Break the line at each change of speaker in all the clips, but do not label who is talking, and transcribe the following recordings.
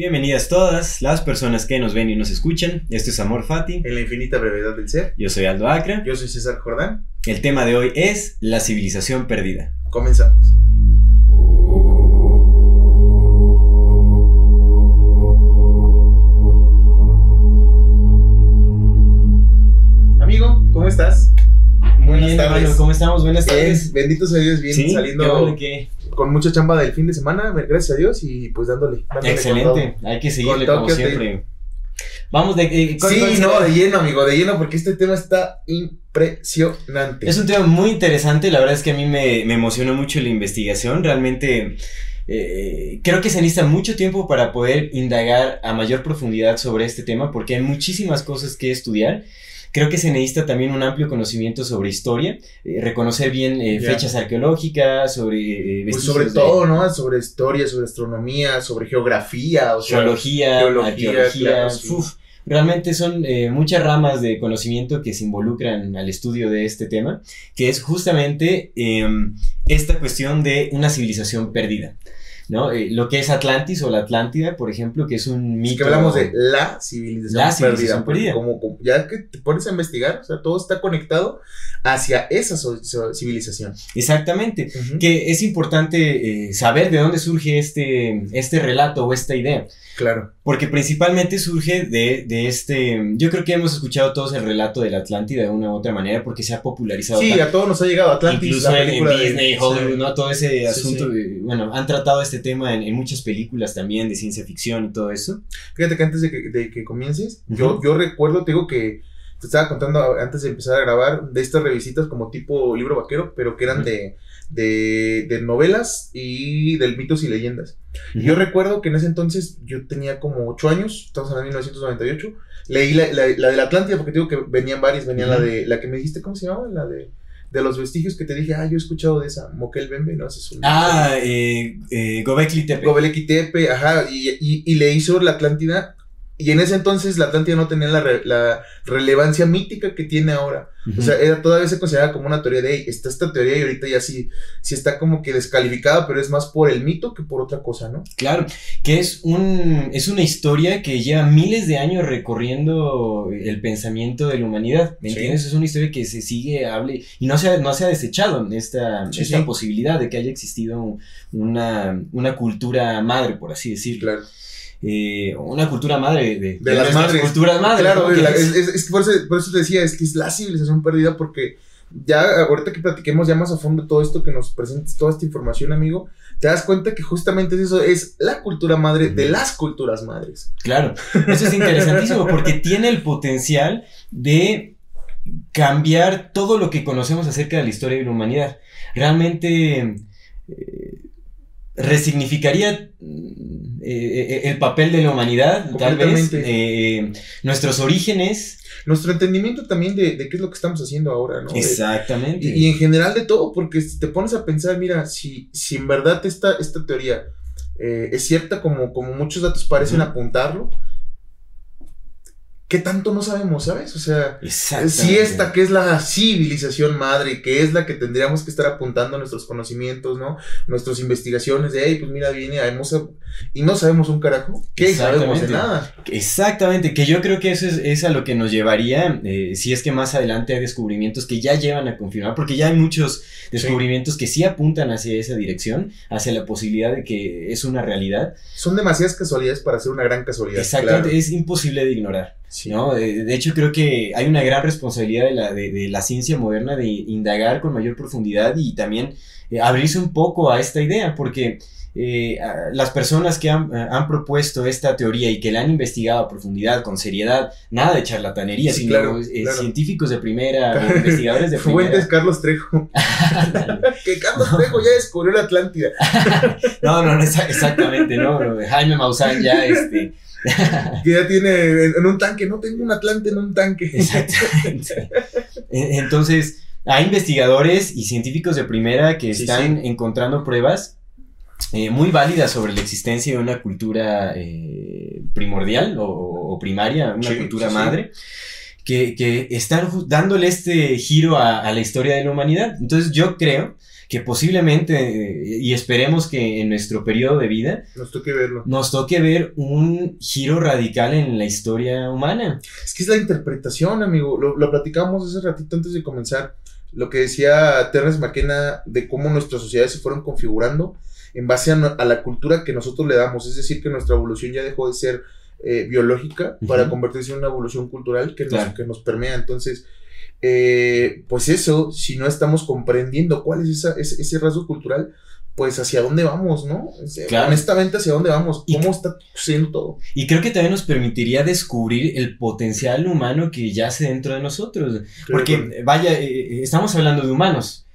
Bienvenidas todas las personas que nos ven y nos escuchan. Esto es Amor Fati.
En la infinita brevedad del ser.
Yo soy Aldo Acra.
Yo soy César Jordán.
El tema de hoy es la civilización perdida.
Comenzamos. Amigo, ¿cómo estás? Buenas
Bien,
tardes.
hermano, ¿Cómo estamos? Buenas tardes.
bendito sea Dios, bien
Sí,
saliendo
qué bueno que-
con mucha chamba del fin de semana, gracias a Dios, y pues dándole. dándole
Excelente. Hay que seguirle como siempre. Vamos de... eh,
todo.
¿cuál- cuál
Sí, no, de lleno, amigo, de lleno, porque este tema está impresionante.
Es un tema muy interesante, la verdad es que a mí me, me emocionó mucho la investigación, realmente eh, creo que se necesita mucho tiempo para poder indagar a mayor profundidad sobre este tema porque hay muchísimas cosas que estudiar. Creo que se necesita también un amplio conocimiento sobre historia, eh, reconocer bien eh, fechas arqueológicas, sobre eh,
Pues sobre
de
todo, ¿no? Sobre historia, sobre astronomía, sobre geografía, o sea,
geología, arqueología,
claro, sí.
uf, realmente son eh, muchas ramas de conocimiento que se involucran al estudio de este tema, que es justamente em, esta cuestión de una civilización perdida. ¿No? Eh, lo que es Atlantis o la Atlántida, por ejemplo, que es un
Es
mito.
que hablamos de la civilización,
La civilización perdida.
Como, como- ya que te pones a investigar, o sea, todo está conectado hacia esa so- so- civilización.
Exactamente. Que es importante eh, saber de dónde surge este, este relato o esta idea.
Claro.
Porque principalmente surge de, de este. Yo creo que hemos escuchado todos el relato de la Atlántida de una u otra manera porque se ha popularizado.
Sí, a todos nos ha llegado Atlantis,
Incluso
la
en, en
película de-
Disney, Hollywood,
sí.
¿no? Todo ese
Sí,
asunto.
sí.
Bueno, han tratado este tema en, en muchas películas también de ciencia ficción y todo eso.
Fíjate que antes de que, de que comiences, yo, yo recuerdo, te digo que te estaba contando antes de empezar a grabar de estas revisitas como tipo libro vaquero, pero que eran de, de, de novelas y del mitos y leyendas. Yo recuerdo que en ese entonces yo tenía como 8 años, estamos hablando de 1998, leí la, la, la de la Atlántida porque te digo que venían varias, venía la de la que me dijiste, ¿cómo se llama? La de, de los vestigios que te dije, ah, yo he escuchado de esa, Moquel Bembe, no sé su
Ah, eh, eh, Gobekli Tepe.
Gobeleki Tepe, ajá, y, y, y leí sobre la Atlántida. Y en ese entonces la Atlántida no tenía la, re- la relevancia mítica que tiene ahora. O sea, era, todavía se consideraba como una teoría de, "Ey, está esta teoría y ahorita ya sí, sí está como que descalificada, pero es más por el mito que por otra cosa, ¿no?
Claro, que es un es una historia que lleva miles de años recorriendo el pensamiento de la humanidad, ¿me
Sí.
entiendes? Es una historia que se sigue, hable, y no se ha, no se ha desechado esta,
Sí,
esta
sí.
posibilidad de que haya existido un- una, una cultura madre, por así decirlo.
Claro.
Eh, una cultura madre de,
De las madres.
culturas madres.
Claro,
¿no? Que
la-
es-
es, por, eso, por eso te decía, es que es la civilización perdida porque ya ahorita que platiquemos ya más a fondo todo esto que nos presentes, toda esta información, amigo, te das cuenta que justamente es eso es la cultura madre de las culturas madres.
Claro, eso es interesantísimo porque tiene el potencial de cambiar todo lo que conocemos acerca de la historia de la humanidad. Realmente eh, resignificaría eh, eh, el papel de la humanidad, tal vez, eh, nuestros orígenes.
Nuestro entendimiento también de, de qué es lo que estamos haciendo ahora, ¿no? De-
Exactamente.
Y, y en general de todo, porque si te pones a pensar, mira, si, si en verdad esta, esta teoría eh, es cierta como, como muchos datos parecen apuntarlo, ¿qué tanto no sabemos, sabes? O sea, si esta que es la civilización madre, que es la que tendríamos que estar apuntando nuestros conocimientos, ¿no? Nuestras investigaciones de, hey, pues mira, viene, hemos, y no sabemos un carajo, ¿qué sabemos de nada?
Exactamente, que yo creo que eso es, es a lo que nos llevaría, eh, si es que más adelante hay descubrimientos que ya llevan a confirmar, porque ya hay muchos descubrimientos que sí apuntan hacia esa dirección, hacia la posibilidad de que es una realidad.
Son demasiadas casualidades para ser una gran casualidad.
Exactamente,
claro.
es imposible de ignorar.
Sí.
¿no? De, de hecho, creo que hay una gran responsabilidad de la, de, de la ciencia moderna de indagar con mayor profundidad y también eh, abrirse un poco a esta idea, porque eh, las personas que han, eh, han, propuesto esta teoría y que la han investigado a profundidad, con seriedad, nada de charlatanería, sino científicos de primera, investigadores de primera.
Fuentes Carlos Trejo. que Carlos Trejo ya descubrió la Atlántida.
no, no, no, exactamente, no, Jaime Maussan ya, este
que ya tiene en un tanque, no tengo un Atlante en un tanque.
Exactamente. E, entonces, hay investigadores y científicos de primera que están encontrando pruebas eh, muy válidas sobre la existencia de una cultura eh, primordial o, primaria, una cultura madre. Que, están dándole este giro a la historia de la humanidad. Entonces yo creo que posiblemente, y esperemos que en nuestro periodo de vida,
nos toque verlo.
Nos toque ver un giro radical en la historia humana.
Es que es la interpretación, amigo. Lo, lo platicamos hace ratito antes de comenzar. Lo que decía Terrence McKenna de cómo nuestras sociedades se fueron configurando en base a, la cultura que nosotros le damos. Es decir, que nuestra evolución ya dejó de ser eh, biológica para convertirse en una evolución cultural que nos, que nos permea. Entonces, eh, pues eso, si no estamos comprendiendo cuál es esa, ese, rasgo cultural, pues hacia dónde vamos, ¿no? Honestamente, hacia dónde vamos, cómo está siendo todo.
Y creo que también nos permitiría descubrir el potencial humano que yace dentro de nosotros. Porque, vaya, eh, eh, estamos hablando de humanos.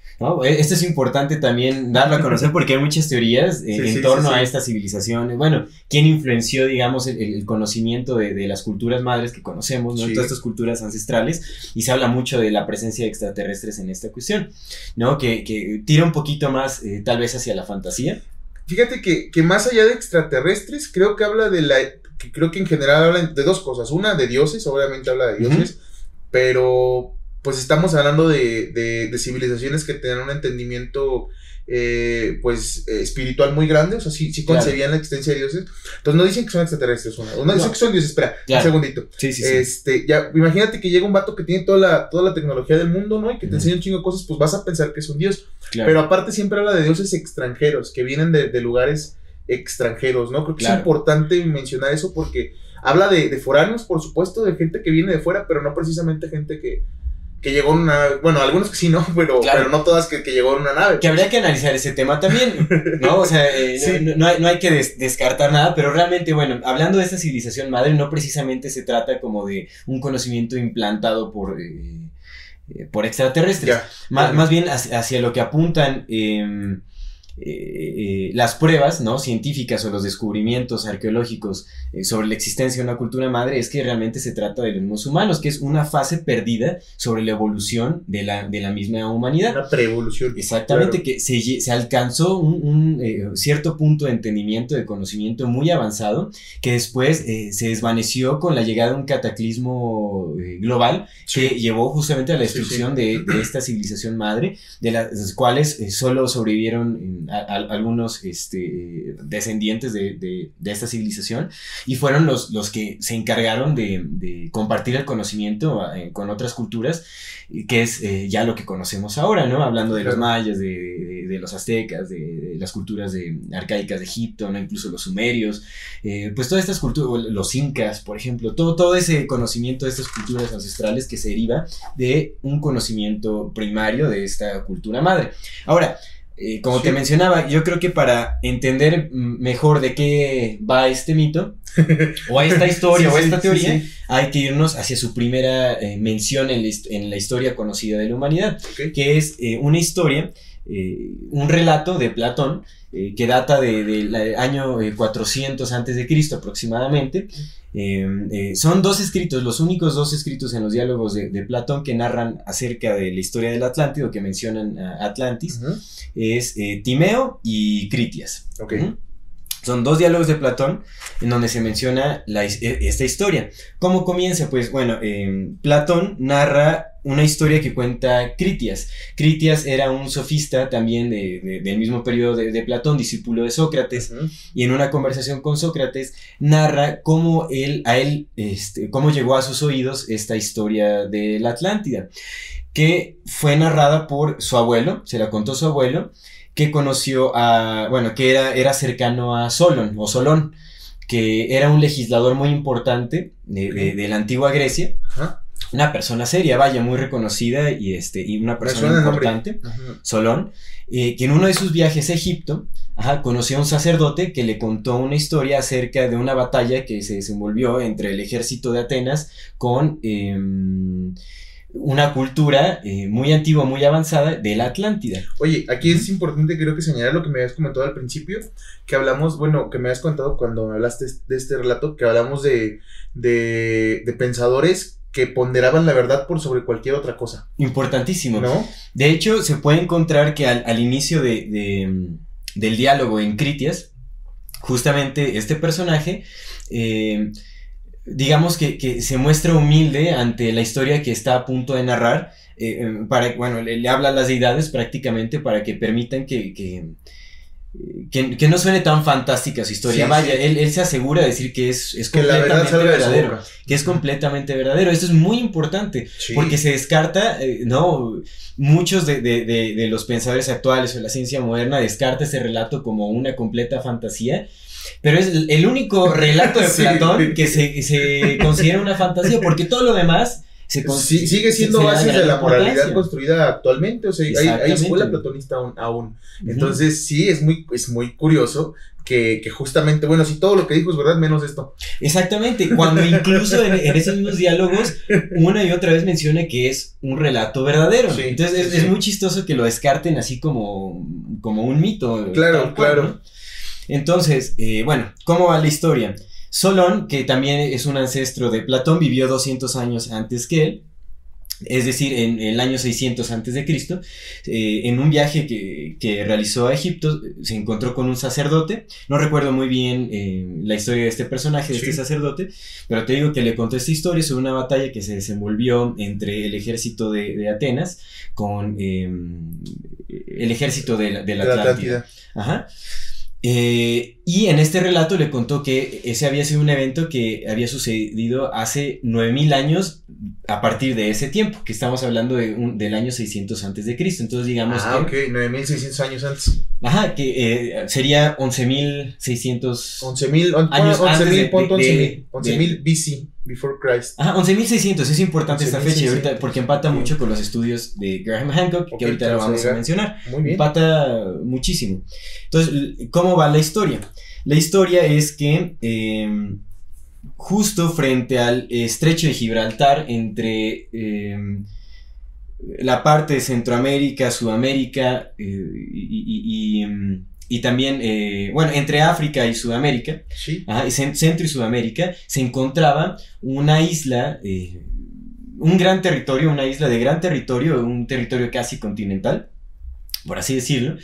E, esto es importante también darlo a conocer porque hay muchas teorías eh, en torno a estas civilizaciones. Bueno, ¿quién influenció, digamos, el, conocimiento de, las culturas madres que conocemos, ¿no? Todas estas culturas ancestrales. Y se habla mucho de la presencia de extraterrestres en esta cuestión, ¿no? Que, tira un poquito más, eh, tal vez, hacia la fantasía.
Fíjate que, que, más allá de extraterrestres, creo que habla de la. Que creo que en general habla de dos cosas. Una, de dioses, obviamente habla de dioses, pero pues estamos hablando de, civilizaciones que tenían un entendimiento eh, pues eh, espiritual muy grande, o sea, sí, sí concebían la existencia de dioses. Entonces no dicen que son extraterrestres, no, no, dicen que son dioses, espera, un segundito.
Sí, sí,
este, ya, imagínate que llega un vato que tiene toda la, toda la tecnología del mundo, ¿no? Y que te enseña un chingo de cosas, pues vas a pensar que es un dios. Pero aparte siempre habla de dioses extranjeros, que vienen de, lugares extranjeros, ¿no? Creo que es importante mencionar eso porque habla de, de foráneos, por supuesto, de gente que viene de fuera, pero no precisamente gente que, que llegó en una bueno, algunos que sí, ¿no? Pero, pero no todas que, que, llegó en una nave.
Que habría que analizar ese tema también, ¿no? O sea, eh, no, hay, no, hay, que descartar nada, pero realmente, bueno, hablando de esta civilización madre, no precisamente se trata como de un conocimiento implantado por... Eh, eh, por extraterrestres. más bien hacia, lo que apuntan eh, eh, eh, las pruebas ¿no? científicas o los descubrimientos arqueológicos eh, sobre la existencia de una cultura madre es que realmente se trata de los humanos, que es una fase perdida sobre la evolución de la, de la misma humanidad.
Una preevolución.
Exactamente, que se, se, alcanzó un, cierto punto de entendimiento, de conocimiento muy avanzado, que después se desvaneció con la llegada de un cataclismo global que llevó justamente a la destrucción De, de, esta civilización madre, de las cuales solo sobrevivieron algunos este, descendientes de, esta civilización y fueron los, los que se encargaron de, compartir el conocimiento eh, con otras culturas, que es eh, ya lo que conocemos ahora, ¿no? Hablando de los mayas, de, los aztecas, de, las culturas arcaicas de Egipto, ¿no? Incluso los sumerios, eh, pues todas estas culturas, los incas, por ejemplo, todo, todo ese conocimiento de estas culturas ancestrales que se deriva de un conocimiento primario de esta cultura madre. Ahora, eh, como te mencionaba, yo creo que para entender mejor de qué va este mito, o a esta historia, o a esta teoría, hay que irnos hacia su primera eh, mención en la, historia conocida de la humanidad, que es eh, una historia, un relato de Platón, que data del de, año 400 antes de Cristo aproximadamente, eh, son dos escritos, los únicos dos escritos en los diálogos de, Platón que narran acerca de la historia del Atlántico, que mencionan a Atlantis, es eh, Timeo y Critias. Son dos diálogos de Platón en donde se menciona e, esta historia. ¿Cómo comienza? Pues bueno, em, Platón narra una historia que cuenta Critias. Critias era un sofista también del mismo periodo de, Platón, discípulo de Sócrates, y en una conversación con Sócrates narra cómo él, a él, este, cómo llegó a sus oídos esta historia de la Atlántida, que fue narrada por su abuelo, se la contó su abuelo, que conoció a, bueno, que era, era cercano a Solón o Solón, que era un legislador muy importante de, la antigua Grecia. una persona seria, vaya, muy reconocida y, este, y una persona importante, Solón, eh, que en uno de sus viajes a Egipto, conoció a un sacerdote que le contó una historia acerca de una batalla que se desenvolvió entre el ejército de Atenas con em, una cultura eh, muy antigua, muy avanzada de la Atlántida.
Oye, aquí es importante creo que señalar lo que me habías comentado al principio, que hablamos, bueno, que me habías contado cuando me hablaste de este relato, que hablamos de, de, de pensadores que ponderaban la verdad por sobre cualquier otra cosa.
Importantísimo. ¿No? De hecho, se puede encontrar que al, inicio de, del diálogo en Critias, justamente este personaje, eh, digamos que, se muestra humilde ante la historia que está a punto de narrar, eh, eh, para, bueno, le, habla a las deidades prácticamente para que permitan que que, no suene tan fantástica su historia. Vaya, Él, se asegura de decir que es, es completamente verdadero. Que es completamente verdadero. Esto es muy importante. Porque se descarta, eh, ¿no? Muchos de, los pensadores actuales o la ciencia moderna descarta ese relato como una completa fantasía. Pero es el único relato de Platón que se, se considera una fantasía. Porque todo lo demás
sigue siendo base de la moralidad construida actualmente, o sea, hay, escuela platonista aún. Entonces, sí, es muy, es muy curioso que, justamente, bueno, si todo lo que dijo es verdad, menos esto.
Exactamente, cuando incluso en, esos mismos diálogos, una y otra vez menciona que es un relato verdadero. Entonces, es, muy chistoso que lo descarten así como, como un mito.
Claro, claro.
Entonces, eh, bueno, ¿cómo va la historia? Solón, que también es un ancestro de Platón, vivió 200 años antes que él, es decir, en, el año 600 antes de Cristo, eh, en un viaje que, realizó a Egipto, se encontró con un sacerdote, no recuerdo muy bien eh, la historia de este personaje, de este sacerdote, pero te digo que le contó esta historia sobre una batalla que se desenvolvió entre el ejército de, Atenas con em, el ejército de la, de la Atlántida. Ajá. Eh, y en este relato le contó que ese había sido un evento que había sucedido hace 9000 años a partir de ese tiempo, que estamos hablando de un, del año 600 antes de Cristo. Entonces, digamos.
Ah, ok, 9600 años antes.
Ajá, que eh, sería 11600
11.000 años 11.000 11.000 BC. Before Christ.
Ajá, 11.600, es importante esta fecha ahorita porque empata mucho con los estudios de Graham Hancock, que ahorita lo vamos a mencionar. Muy bien. Empata muchísimo. Entonces, ¿cómo va la historia? La historia es que em, justo frente al estrecho de Gibraltar, entre em, la parte de Centroamérica, Sudamérica eh, y em, y también, eh, bueno, entre África y Sudamérica, Centro y Sudamérica, se encontraba una isla, eh, un gran territorio, una isla de gran territorio, un territorio casi continental, por así decirlo,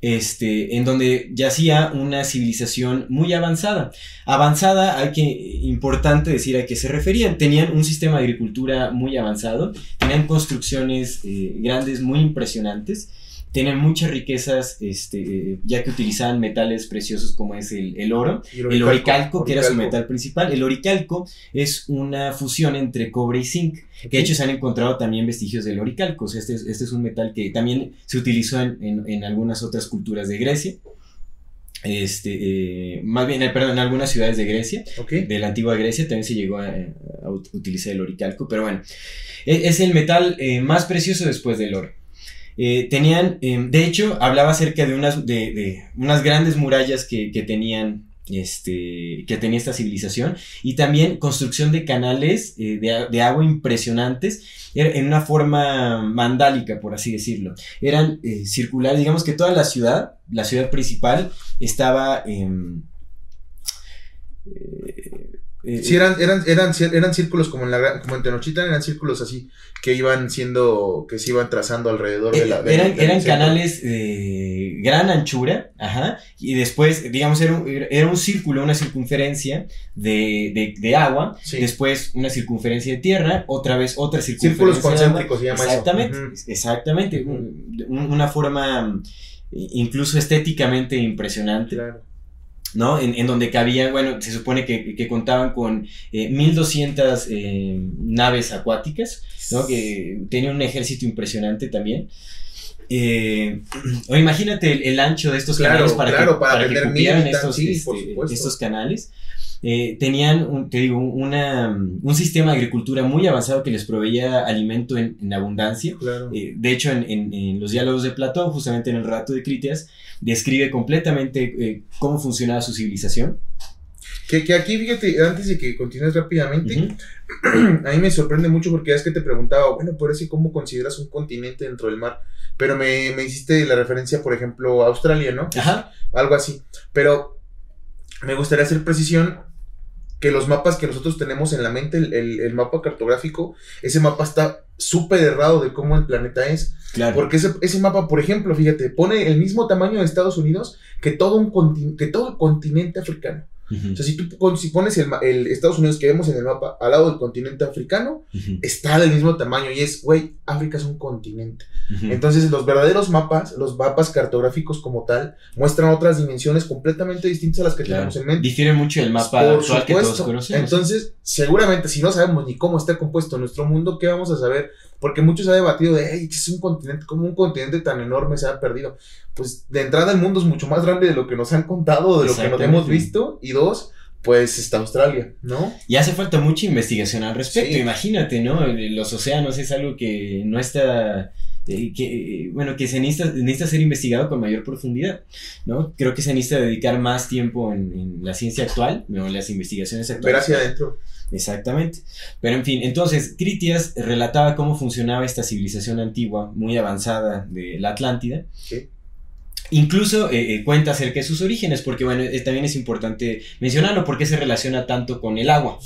este, en donde yacía una civilización muy avanzada. Avanzada, hay que, importante decir a qué se referían. Tenían un sistema de agricultura muy avanzado, tenían construcciones eh, grandes, muy impresionantes, tienen muchas riquezas, este, ya que utilizaban metales preciosos como es el, oro, el, oricalco, que era su metal principal. El oricalco es una fusión entre cobre y zinc, que de hecho se han encontrado también vestigios del oricalco. este, es, este es un metal que también se utilizó en, algunas otras culturas de Grecia. Este, eh, más bien, eh, perdón, en algunas ciudades de Grecia, de la antigua Grecia, también se llegó a, utilizar el oricalco, pero bueno, es, es el metal eh, más precioso después del oro. Eh, tenían, em, de hecho, hablaba acerca de unas, de, unas grandes murallas que, tenían este, que tenía esta civilización y también construcción de canales eh, de, agua impresionantes en una forma mandálica, por así decirlo. Eran eh, circulares, digamos que toda la ciudad, la ciudad principal, estaba... en
eh, sí, eran, eran, eran, eran círculos como en, la, como en Tenochtitlan, eran círculos así que iban siendo, que se iban trazando alrededor de la...
eran, eran canales de gran anchura, ajá, y después, digamos, era un, era un círculo, una circunferencia de, de, agua, después una circunferencia de tierra, otra vez otra circunferencia
Círculos concéntricos se llama
Exactamente, exactamente, una forma incluso estéticamente impresionante. Claro. ¿No? En, donde cabía, bueno, se supone que, contaban con 1200 eh, eh, naves acuáticas, ¿no? Que tenían un ejército impresionante también. eh, o imagínate el, el ancho de estos
Claro,
canales para
claro,
que,
para
que cupieran estos,
sí,
este, estos canales. Eh, tenían, un- te digo, una, un sistema de agricultura muy avanzado que les proveía alimento en, en abundancia.
Claro.
Eh, de hecho, en, en- en los diálogos de Platón, justamente en el relato de Critias, describe completamente eh, cómo funcionaba su civilización.
Que, que aquí, fíjate, antes de que continúes rápidamente, a mí me sorprende mucho porque es que te preguntaba, bueno, por eso, ¿cómo consideras un continente dentro del mar? Pero me, me hiciste la referencia, por ejemplo, a Australia, ¿no?
Ajá.
Algo así. Pero me gustaría hacer precisión que los mapas que nosotros tenemos en la mente, el, el- el mapa cartográfico, ese mapa está súper errado de cómo el planeta es.
Claro.
Porque ese, ese mapa, por ejemplo, fíjate, pone el mismo tamaño de Estados Unidos que todo, un que todo el continente africano.
Ujú.
O sea, si tú si pones el, el Estados Unidos que vemos en el mapa al lado del continente africano, está del mismo tamaño y es, güey, África es un continente. Entonces, los verdaderos mapas, los mapas cartográficos como tal, muestran otras dimensiones completamente distintas a las que
Claro.
tenemos en mente.
Difiere mucho del mapa
Por
actual que todos
supuesto.
conocemos.
Entonces, seguramente, si no sabemos ni cómo está compuesto nuestro mundo, ¿qué vamos a saber? Porque muchos se ha debatido de, hey, es un continente, como un continente tan enorme se ha perdido? Pues, de entrada, el mundo es mucho más grande de lo que nos han contado, de lo que nos hemos visto. Y dos, pues está Australia, ¿no?
Y hace falta mucha investigación al respecto.
Sí.
Imagínate, ¿no? Los océanos es algo que no está. eh, que, eh, bueno, que se necesita, necesita ser investigado con mayor profundidad, ¿no? Creo que se necesita dedicar más tiempo en, en la ciencia actual, ¿no? en las investigaciones
Ver
actuales.
hacia adentro.
Exactamente. Pero en fin, entonces, Critias relataba cómo funcionaba esta civilización antigua, muy avanzada de la Atlántida.
Sí.
Incluso eh, eh, cuenta acerca de sus orígenes, porque bueno, eh, también es importante mencionarlo, porque se relaciona tanto con el agua.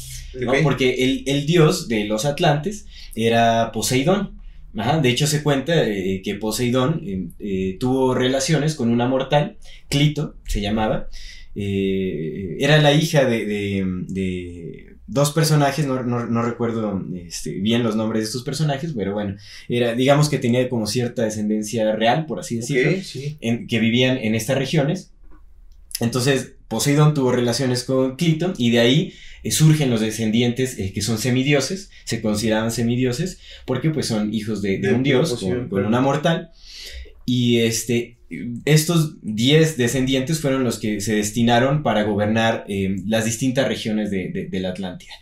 Porque el, el dios de los atlantes era Poseidón. Ajá, de hecho, se cuenta eh, que Poseidón tuvo relaciones con una mortal, Clito se llamaba. Era la hija de, de- de dos personajes, no, no- no recuerdo este, bien los nombres de estos personajes, pero bueno, era, digamos que tenía como cierta descendencia real, por así decirlo
Ok, sí.
en- que vivían en estas regiones. Entonces, Poseidón tuvo relaciones con Clito y de ahí eh, surgen los descendientes eh, que son semidioses, se consideraban semidioses porque pues son hijos de, de
De
un dios con, con una mortal. Y este, estos 10 descendientes fueron los que se destinaron para gobernar eh, las distintas regiones de, la Atlántida.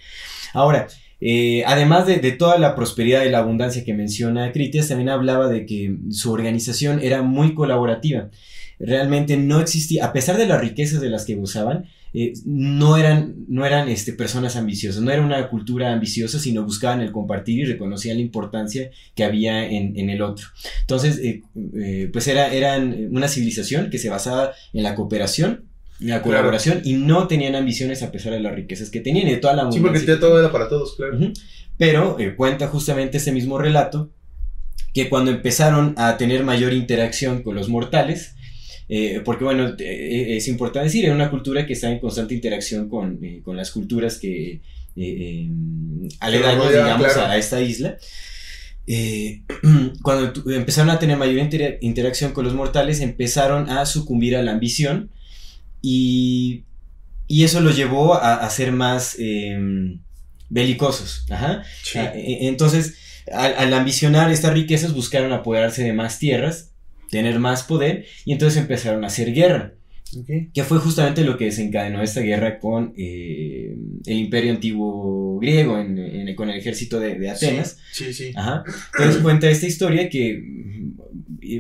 Ahora, eh, además de, de toda la prosperidad y la abundancia que menciona Critias, también hablaba de que su organización era muy colaborativa. Realmente no existía, a pesar de las riquezas de las que gozaban, eh, no eran, no eran este, personas ambiciosas, no era una cultura ambiciosa, sino buscaban el compartir y reconocían la importancia que había en, en el otro. Entonces, eh, eh, pues era, eran una civilización que se basaba en la cooperación, la
Claro.
colaboración y no tenían ambiciones a pesar de las riquezas que tenían y de toda la
Sí, porque
que
ya todo era para todos, claro.
Pero eh, cuenta justamente ese mismo relato que cuando empezaron a tener mayor interacción con los mortales, eh, porque bueno, eh, es importante decir, era una cultura que está en constante interacción con, eh, con las culturas que eh, eh, aledañas, digamos,
claro.
a esta isla. Eh, cuando empezaron a tener mayor intera- interacción con los mortales, empezaron a sucumbir a la ambición y, y eso los llevó a, a ser más eh, belicosos. Ajá.
Sí.
Entonces, al, al ambicionar estas riquezas, buscaron apoderarse de más tierras, tener más poder, y entonces empezaron a hacer guerra, que fue justamente lo que desencadenó esta guerra con eh, el imperio antiguo griego, en- en- con el ejército de, de Atenas.
Sí, sí.
Ajá. Entonces cuenta esta historia que,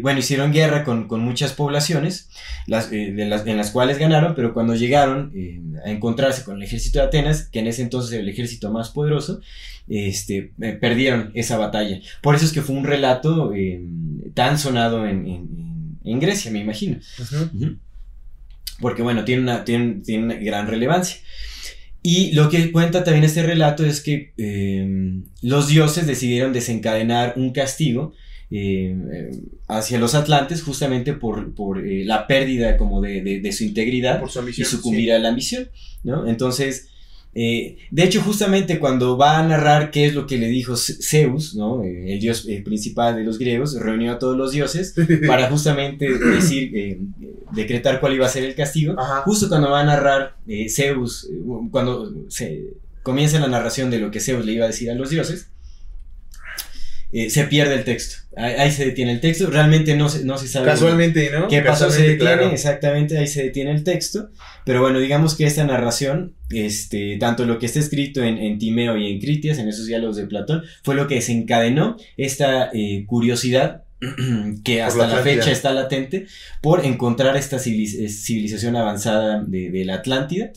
bueno, hicieron guerra con, con muchas poblaciones, las, eh, de las, en las cuales ganaron, pero cuando llegaron eh, a encontrarse con el ejército de Atenas, que en ese entonces era el ejército más poderoso, este, eh, perdieron esa batalla. Por eso es que fue un relato tan sonado en, en- en Grecia, me imagino. Porque bueno, tiene una, tiene, tiene una gran relevancia. Y lo que cuenta también este relato es que eh, los dioses decidieron desencadenar un castigo eh, hacia los atlantes justamente por, por eh, la pérdida como de, de- de su integridad
Por su
y sucumbir
sí.
a la ambición, ¿no? Entonces, eh, de hecho, justamente cuando va a narrar qué es lo que le dijo Zeus, ¿no? El dios principal de los griegos, reunió a todos los dioses para justamente decir, decretar cuál iba a ser el castigo.
Ajá.
Justo cuando va a narrar Zeus, cuando se comienza la narración de lo que Zeus le iba a decir a los dioses, eh, se pierde el texto. Ahí, ahí se detiene el texto. Realmente no se, no se sabe.
Casualmente, ¿no?
¿Qué pasó? Se detiene,
claro.
exactamente, ahí se detiene el texto. Pero bueno, digamos que esta narración, este, tanto lo que está escrito en, en Timeo y en Critias, en esos diálogos de Platón, fue lo que desencadenó esta eh, curiosidad que hasta
la
fecha está latente por encontrar esta civiliz- eh, civilización avanzada de, de la Atlántida,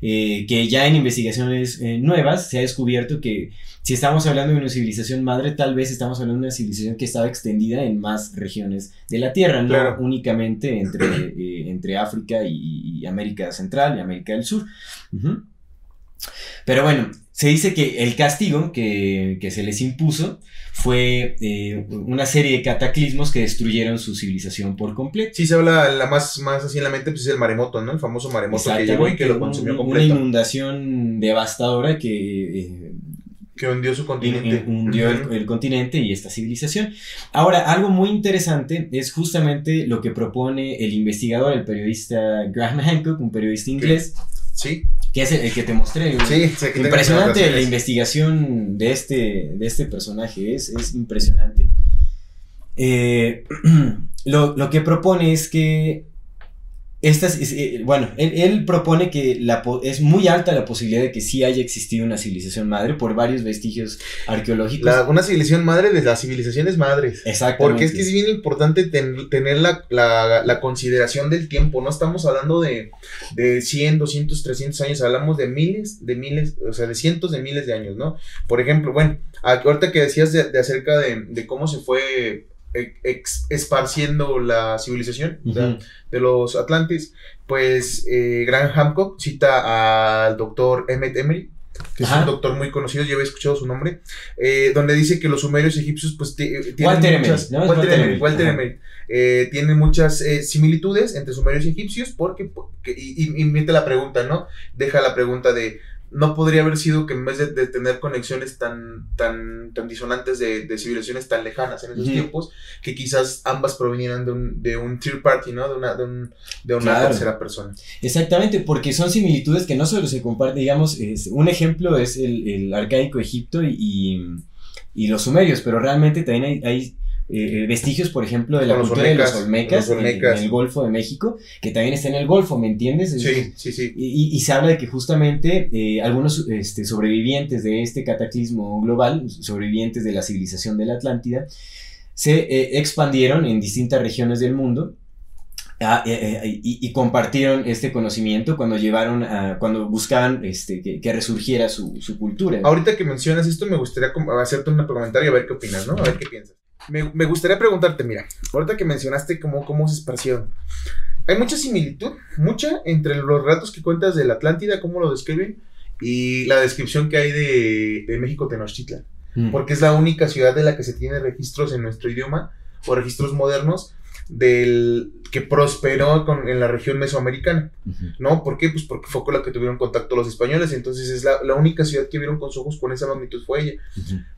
eh, que ya en investigaciones eh, nuevas se ha descubierto que si estamos hablando de una civilización madre, tal vez estamos hablando de una civilización que estaba extendida en más regiones de la Tierra, no
Claro.
únicamente entre, eh, entre África y, y América Central y América del Sur. Pero bueno, se dice que el castigo que, que se les impuso fue eh, una serie de cataclismos que destruyeron su civilización por completo.
Sí, se habla la más, más así en la mente, pues es el maremoto, ¿no? El famoso maremoto que llegó y que lo consumió
un- Una
completo.
inundación devastadora que eh,
Que hundió su
in-
continente.
in- hundió el, el continente y esta civilización. Ahora, algo muy interesante es justamente lo que propone el investigador, el periodista Graham Hancock, un periodista inglés,
Sí,
que es el, el que te mostré.
sí, sé que
Impresionante la investigación de este, de este personaje, es, es impresionante. Eh, lo, lo que propone es que estas, es- eh, bueno, él, él propone que la, es muy alta la posibilidad de que sí haya existido una civilización madre por varios vestigios arqueológicos.
La- una civilización madre de las civilizaciones madres.
Exactamente.
Porque es que es bien importante ten- tener la, la- la consideración del tiempo, no estamos hablando de, de 100, 200, 300 años, hablamos de miles, de miles, o sea, de cientos de miles de años, ¿no? Por ejemplo, bueno, ahorita que decías de, de acerca de, de cómo se fue ex- esparciendo la civilización de los Atlantes, pues eh, Graham Hancock cita al doctor Emmet Emery, que es un doctor muy conocido, yo había escuchado su nombre, eh, donde dice que los sumerios egipcios pues eh, tienen
Walter
muchas,
Emery,
Walter
Walter
Emery, Walter
ajá.
Emery, eh, tienen muchas eh, similitudes entre sumerios y egipcios porque, porque- y, y- y mete la pregunta, ¿no? Deja la pregunta de no podría haber sido que en vez de, de tener conexiones tan, tan, tan disonantes de, de civilizaciones tan lejanas en esos tiempos, que quizás ambas provinieran de un, de un third party, ¿no? De una, de un- de una
Claro.
tercera persona.
Exactamente, porque son similitudes que no solo se comparten, digamos, es- un ejemplo es el, el arcaico Egipto y, y, y los sumerios, pero realmente también hay, hay, eh, vestigios, por ejemplo, de la cultura de los
olmecas, los
en-
olmecas.
En, el Golfo de México, que también está en el Golfo, ¿me entiendes? Es-
Sí, sí, sí.
Y, se habla de que justamente eh, algunos este, sobrevivientes de este cataclismo global, sobrevivientes de la civilización de la Atlántida, se eh, expandieron en distintas regiones del mundo ah, eh, eh, y, y compartieron este conocimiento cuando llevaron a, cuando buscaban este, que, que resurgiera su, su cultura.
Ahorita que mencionas esto, me gustaría hacerte un comentario a ver qué opinas, ¿no? A ver qué piensas. Me, me gustaría preguntarte, mira, ahorita que mencionaste cómo, cómo se esparcieron. Hay mucha similitud, mucha, entre los relatos que cuentas de la Atlántida, cómo lo describen, y la descripción que hay de, de México Tenochtitlan.
Mm.
Porque es la única ciudad de la que se tiene registros en nuestro idioma, o registros modernos, del que prosperó con- en la región mesoamericana. ¿No? ¿Por qué? Pues porque fue con la que tuvieron contacto los españoles, entonces es la, la única ciudad que vieron con sus ojos con esa magnitud fue ella.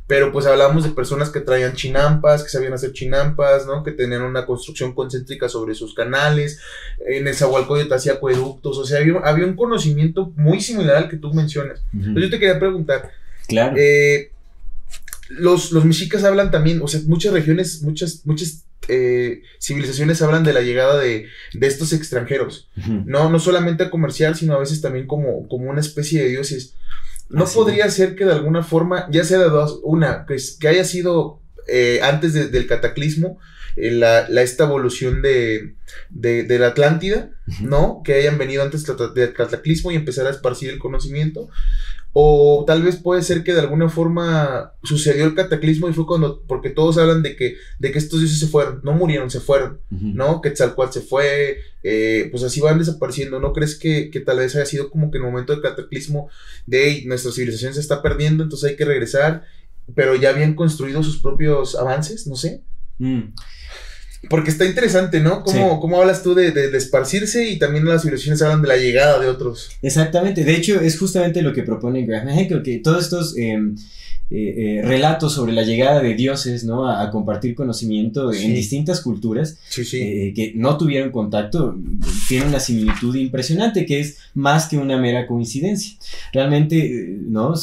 Pero pues hablamos de personas que traían chinampas, que sabían hacer chinampas, ¿no? Que tenían una construcción concéntrica sobre sus canales, en el Zahualcóyotl hacía acueductos, o sea, había, había un conocimiento muy similar al que tú mencionas. Entonces yo te quería preguntar,
Claro.
eh, los, los mexicas hablan también, o sea, muchas regiones, muchas, muchas eh, civilizaciones hablan de la llegada de, de estos extranjeros. No, no solamente a comerciar, sino a veces también como, como una especie de dioses. ¿No
Así
podría ser que de alguna forma, ya sea de dos, una, que, es- que haya sido eh, antes de- del cataclismo, eh, la, la- esta evolución de, de, de la Atlántida. ¿no? Que hayan venido antes del cataclismo y empezar a esparcir el conocimiento. O tal vez puede ser que de alguna forma sucedió el cataclismo y fue cuando, porque todos hablan de que, de que estos dioses se fueron, no murieron, se fueron.
Ujú.
¿no? Quetzalcóatl se fue, eh, pues así van desapareciendo. ¿No crees que, que tal vez haya sido como que en el momento del cataclismo de "Ey, nuestra civilización se está perdiendo, entonces hay que regresar, pero ya habían construido sus propios avances? No sé.
Mm.
Porque está interesante, ¿no? ¿Cómo,
Sí.
cómo hablas tú de, de- de esparcirse y también las civilizaciones hablan de la llegada de otros?
Exactamente, de hecho es justamente lo que propone Graham Hancock, que todos estos, eh, eh, eh, relatos sobre la llegada de dioses, ¿no? A, a compartir conocimiento en distintas culturas
Sí,
eh, que no tuvieron contacto, tiene una similitud impresionante que es más que una mera coincidencia. Realmente, ¿no?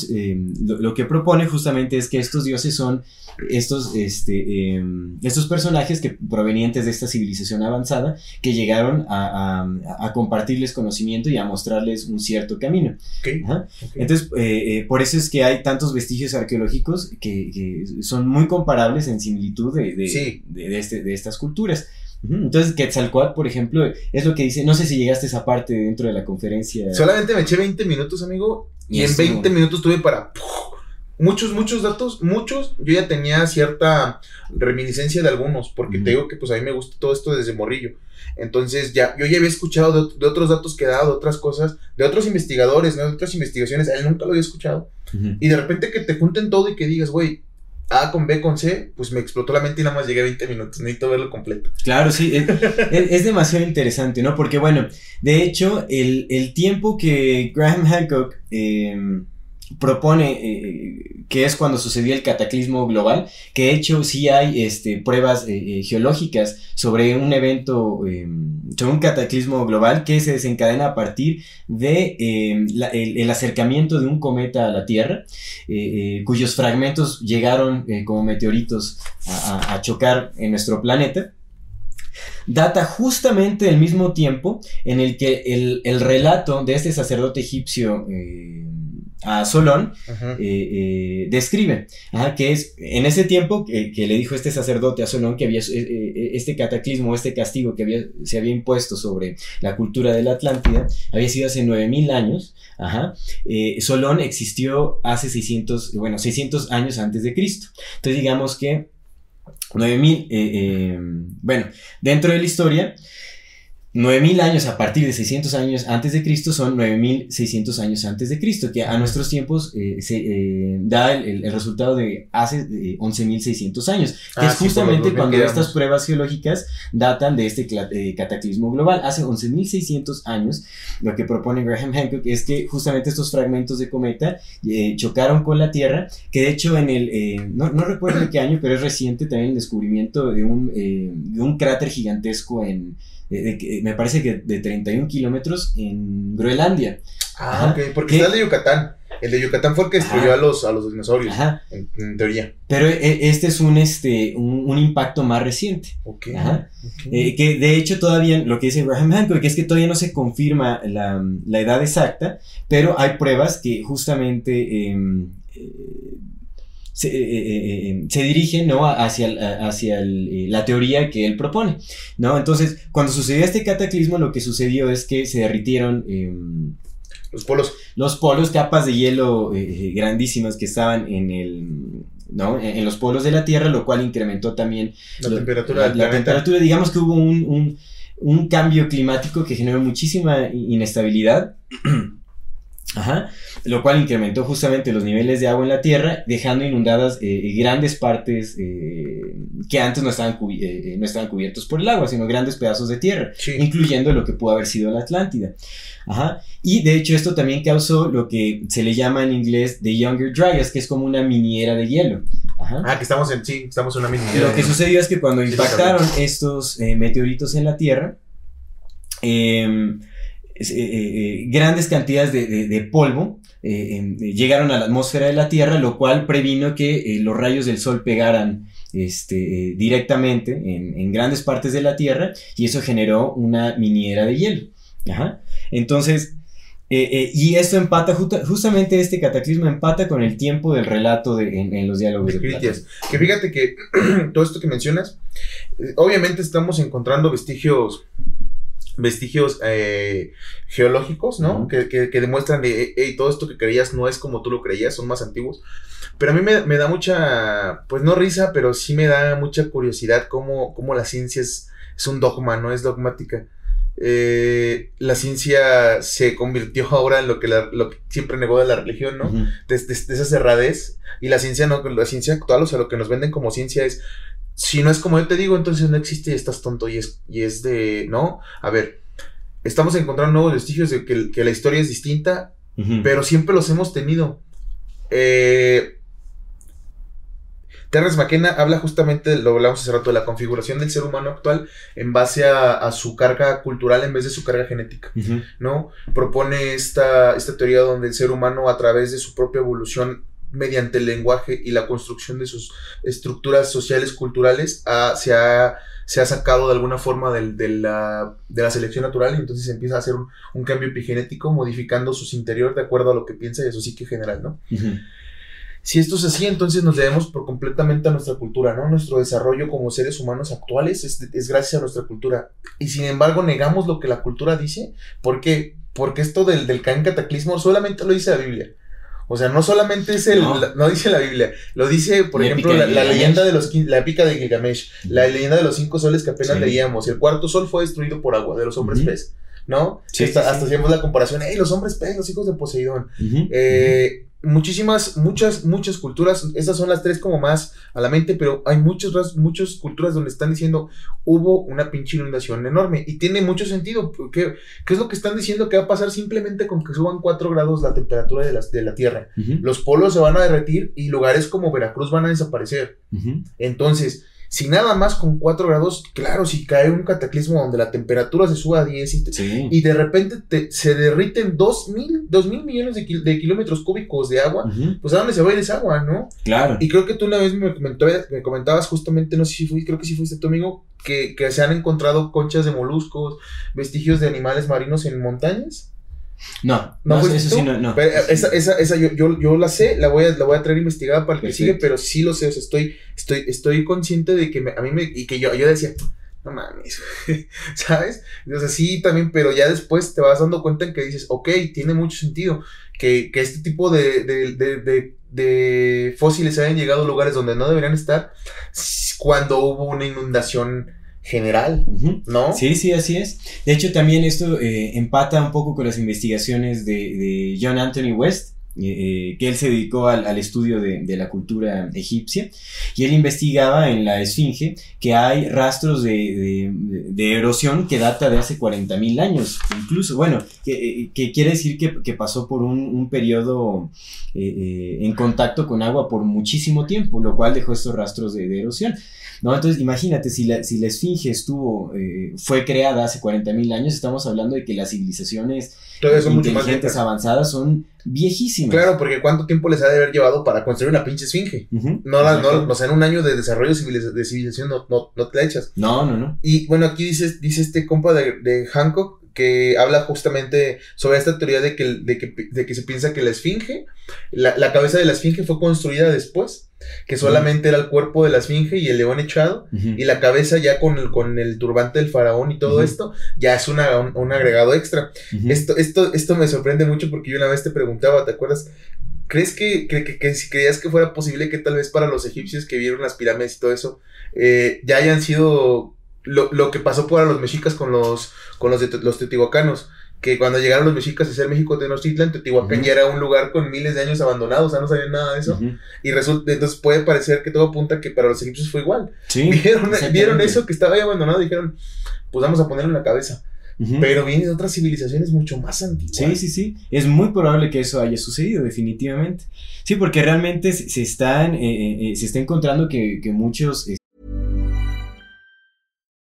Lo, lo que propone justamente es que estos dioses son estos, este, eh, estos personajes que provenientes de esta civilización avanzada que llegaron a, a- a compartirles conocimiento y a mostrarles un cierto camino. Ajá. Entonces, eh, eh, por eso es que hay tantos vestigios arqueológicos que, que son muy comparables en similitud de, de,
Sí.
de, de este- de estas culturas. Entonces, Quetzalcoatl, por ejemplo, es lo que dice, no sé si llegaste a esa parte dentro de la conferencia.
Solamente me eché 20 minutos, amigo, y,
Y
en
estuvo.
20 minutos tuve para. Muchos, muchos datos, muchos. Yo ya tenía cierta reminiscencia de algunos, porque te digo que pues a mí me gusta todo esto desde morrillo. Entonces ya, yo ya había escuchado de, ot- de otros datos que he dado, de otras cosas, de otros investigadores, ¿no? de otras investigaciones, a él nunca lo había escuchado. Y de repente que te junten todo y que digas, güey, A con B con C, pues me explotó la mente y nada más llegué a 20 minutos. Necesito verlo completo.
Claro, sí, es, es- es demasiado interesante, ¿no? Porque, bueno, de hecho, el, el tiempo que Graham Hancock eh, propone, eh, que es cuando sucedió el cataclismo global, que de hecho sí hay este, pruebas eh, eh, geológicas sobre un evento, eh, sobre un cataclismo global que se desencadena a partir de eh, la- el, acercamiento de un cometa a la Tierra, eh, eh, cuyos fragmentos llegaron eh, como meteoritos a- chocar en nuestro planeta. Data justamente del mismo tiempo en el que el, el relato de este sacerdote egipcio eh, a Solón eh, eh, describe, ajá, que es en ese tiempo que, que le dijo este sacerdote a Solón que había eh, este cataclismo, este castigo que había, se había impuesto sobre la cultura de la Atlántida, había sido hace 9000 años, ajá, Solón existió hace 600, bueno, 600 años antes de Cristo. Entonces digamos que 9000, eh, eh, bueno, dentro de la historia, 9000 años a partir de 600 años antes de Cristo son 9600 años antes de Cristo, que a nuestros tiempos eh, se eh, da el, el- resultado de hace eh, 11600 años, que
Ah,
es justamente
2000
cuando estas pruebas geológicas datan de este eh, cataclismo global. Hace 11600 años, lo que propone Graham Hancock es que justamente estos fragmentos de cometa eh, chocaron con la Tierra, que de hecho en el, eh, no, no recuerdo en qué año, pero es reciente también el descubrimiento de un, eh, de un cráter gigantesco en, eh, me parece que de 31 kilómetros en Groenlandia.
Ah,
Ajá.
ok. Porque está el de Yucatán. El de Yucatán fue el que destruyó
Ajá.
a los, a los dinosaurios,
Ajá.
en, en teoría.
Pero eh, este es un, este, un, un impacto más reciente.
Ok.
Ajá. Eh, que de hecho todavía, lo que dice Graham Hancock, es que todavía no se confirma la, la edad exacta, pero hay pruebas que justamente em, eh, se, eh, eh, eh, se dirigen ¿no? hacia, el- hacia el, la teoría que él propone. ¿no? Entonces, cuando sucedió este cataclismo, lo que sucedió es que se derritieron em,
Los polos.
los polos, capas de hielo grandísimas que estaban en el... ¿no? En, en los polos de la Tierra, lo cual incrementó también
La
lo-
temperatura
la- temperatura, digamos que hubo un, un- un cambio climático que generó muchísima inestabilidad. Ajá, lo cual incrementó justamente los niveles de agua en la Tierra, dejando inundadas eh, grandes partes eh, que antes no estaban, eh, eh, no estaban cubiertos por el agua, sino grandes pedazos de tierra,
Sí.
incluyendo lo que pudo haber sido la Atlántida. Ajá. Y de hecho esto también causó lo que se le llama en inglés The Younger Dryas, que es como una miniera de hielo. Ajá.
Ah, que estamos en, sí, estamos en una mini.
Lo que sucedió es que cuando impactaron estos eh, meteoritos en la Tierra, eh, eh, grandes cantidades de, de- de polvo eh, em, eh, llegaron a la atmósfera de la Tierra, lo cual previno que eh, los rayos del Sol pegaran este, eh, directamente en, en grandes partes de la Tierra y eso generó una miniera de hielo. Ajá. Entonces, eh, eh, y esto empata, justa- justamente este cataclismo empata con el tiempo del relato de- en, en los diálogos de Platón.
Critias. Que fíjate que todo esto que mencionas, eh, obviamente estamos encontrando vestigios vestigios eh, geológicos, ¿no? Que, que- que demuestran de, hey, todo esto que creías no es como tú lo creías, son más antiguos. Pero a mí me, me da mucha, pues no risa, pero sí me da mucha curiosidad cómo, cómo la ciencia es, es un dogma, no es dogmática. Eh, la ciencia se convirtió ahora en lo que, la- lo que siempre negó de la religión, ¿no?
Ujú.
de, de- de esa cerradez y la ciencia no la ciencia actual o sea lo que nos venden como ciencia es si no es como yo te digo entonces no existe y estás tonto y es y es de no a ver estamos encontrando nuevos vestigios de que, que la historia es distinta pero siempre los hemos tenido. Eh, Terrence McKenna habla justamente, lo hablamos hace rato, de la configuración del ser humano actual en base a, su carga cultural en vez de su carga genética, ¿no? Propone esta, esta teoría donde el ser humano a través de su propia evolución mediante el lenguaje y la construcción de sus estructuras sociales culturales se, ha, se, ha, sacado de alguna forma de, la, selección natural y entonces empieza a hacer un, cambio epigenético modificando su interior de acuerdo a lo que piensa y a su psique general, ¿no? Si esto es así, entonces nos debemos por completamente a nuestra cultura, ¿no? Nuestro desarrollo como seres humanos actuales es, gracias a nuestra cultura. Y sin embargo negamos lo que la cultura dice. ¿Por qué? Porque esto del, del cataclismo solamente lo dice la Biblia. O sea, no solamente es el, no, dice la Biblia, lo dice, por ejemplo, la, leyenda de los, la épica de Gilgamesh, la leyenda de los cinco soles que apenas leíamos, el cuarto sol fue destruido por agua, de los hombres pez, ¿no? hasta, hacíamos la comparación, hey, los hombres pez, los hijos de Poseidón. eh, muchísimas, muchas, muchas culturas, esas son las tres como más a la mente, pero hay muchas, muchas culturas donde están diciendo hubo una pinche inundación enorme y tiene mucho sentido. ¿Qué, qué es lo que están diciendo que va a pasar simplemente con que suban 4 grados la temperatura de la, de la Tierra? Los polos se van a derretir y lugares como Veracruz van a desaparecer. Entonces, si nada más con 4 grados, claro, si cae un cataclismo donde la temperatura se suba a 10 y, de repente se derriten 2 mil, mil millones de, kilómetros cúbicos de agua, pues a dónde se va a ir esa agua, ¿no?
Claro.
Y creo que tú una vez me, me comentabas justamente, no sé si fui, creo que sí fuiste tu amigo, que, que se han encontrado conchas de moluscos, vestigios de animales marinos en montañas.
No, no, eso sí, no, no.
esa, esa, esa yo, yo, yo, la sé, la voy a, la voy a traer investigada para el que sigue, pero sí lo sé, o sea, estoy, estoy, estoy consciente de que a mí me, y que yo, yo decía, no mames, ¿sabes? O sea, sí, también, pero ya después te vas dando cuenta en que dices, ok, tiene mucho sentido que, que este tipo de, de, de, de, fósiles hayan llegado a lugares donde no deberían estar cuando hubo una inundación general, ¿no?
Sí, sí, así es. De hecho, también esto eh, empata un poco con las investigaciones de, de John Anthony West, eh, que él se dedicó al, estudio de, la cultura egipcia y él investigaba en la esfinge que hay rastros de, erosión que data de hace 40.000 años, incluso, bueno, que, eh, quiere decir que, pasó por un, periodo en contacto con agua por muchísimo tiempo, lo cual dejó estos rastros de erosión. ¿no? Entonces, imagínate, si la, si la esfinge estuvo, eh, fue creada hace 40.000 años, estamos hablando de que las civilizaciones inteligentes avanzadas son viejísimas.
Claro, porque ¿cuánto tiempo les ha de haber llevado para construir una pinche esfinge? no, la, no, o sea, en un año de desarrollo de civilización no, no, no te la echas.
No, no, no.
Y bueno, aquí dice, dice este compa de, de Hancock que habla justamente sobre esta teoría de que, de que, de que se piensa que la esfinge, la, la, cabeza de la esfinge fue construida después que solamente era el cuerpo de la esfinge y el león echado, y la cabeza ya con el, con el turbante del faraón y todo esto, ya es una, un, agregado extra. esto, esto, esto me sorprende mucho porque yo una vez te preguntaba, ¿te acuerdas? ¿Crees que, que, si creías que fuera posible que tal vez para los egipcios que vieron las pirámides y todo eso, eh, ya hayan sido lo, lo, que pasó para los mexicas con los, con los, los teotihuacanos? Que cuando llegaron los mexicas a hacer México Tenochtitlan, Teotihuacán ya era un lugar con miles de años abandonado, o sea, no sabían nada de eso. Y resulta, entonces puede parecer que todo apunta que para los egipcios fue igual. Sí, vieron, vieron eso que estaba ahí abandonado y dijeron, pues vamos a ponerlo en la cabeza. Pero viene de otras civilizaciones mucho más antiguas.
Sí, sí, sí. Es muy probable que eso haya sucedido, definitivamente. Sí, porque realmente se, están, eh, eh, eh, se está encontrando que, que muchos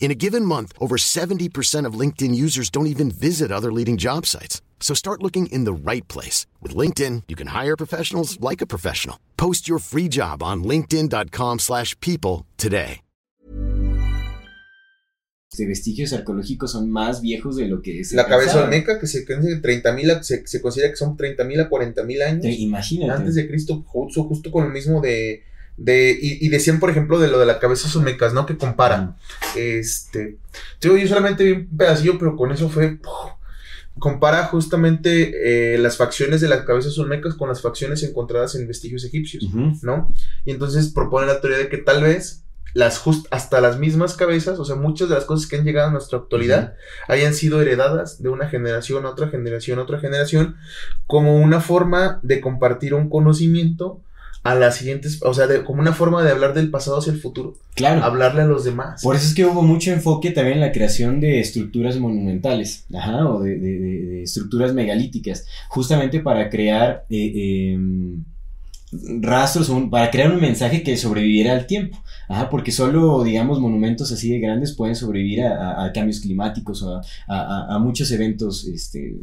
In a given month, over 70% of LinkedIn users don't even visit other leading job sites. So start looking in the right place. With LinkedIn, you can hire professionals like a professional. Post your free job on linkedin.com slash people today.
este, vestigios arqueológicos son más viejos de lo que es.
La cabeza olmeca, que se, se, se considera que son 30.000 a 40.000 años.
imagínate.
Antes de Cristo, justo, justo con el mismo de... de y, decían, por ejemplo, de lo de la cabeza olmecas, ¿no? Que compara. Este... Yo, yo solamente vi un pedacillo, pero con eso fue... compara justamente eh, las facciones de las cabezas olmecas con las facciones encontradas en vestigios egipcios, ¿no? Y entonces propone la teoría de que tal vez las hasta las mismas cabezas, o sea, muchas de las cosas que han llegado a nuestra actualidad hayan sido heredadas de una generación a otra generación a otra generación como una forma de compartir un conocimiento a las siguientes, o sea, como una forma de hablar del pasado hacia el futuro.
Claro.
Hablarle a los demás.
Por eso es que hubo mucho enfoque también en la creación de estructuras monumentales, ajá, o de, estructuras megalíticas, justamente para crear eh, em, rastros, para crear un mensaje que sobreviviera al tiempo. Ajá, porque solo, digamos, monumentos así de grandes pueden sobrevivir a, cambios climáticos o a, muchos eventos este,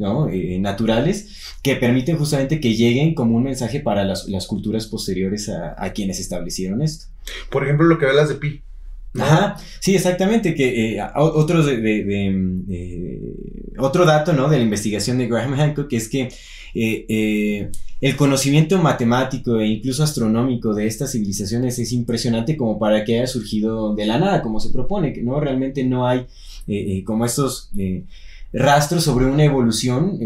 ¿no? Eh, naturales que permiten justamente que lleguen como un mensaje para las, culturas posteriores a, quienes establecieron esto.
Por ejemplo, lo que hablas de Pi.
Ajá, sí, exactamente, que eh, otro, de, otro dato, ¿no? De la investigación de Graham Hancock es que eh, eh, el conocimiento matemático e incluso astronómico de estas civilizaciones es impresionante como para que haya surgido de la nada, como se propone, que no realmente no hay eh, como estos rastros sobre una evolución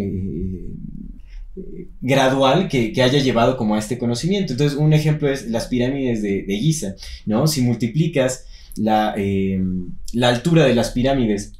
gradual que, haya llevado como a este conocimiento. Entonces, un ejemplo es las pirámides de, Giza, ¿no? Si multiplicas la, la altura de las pirámides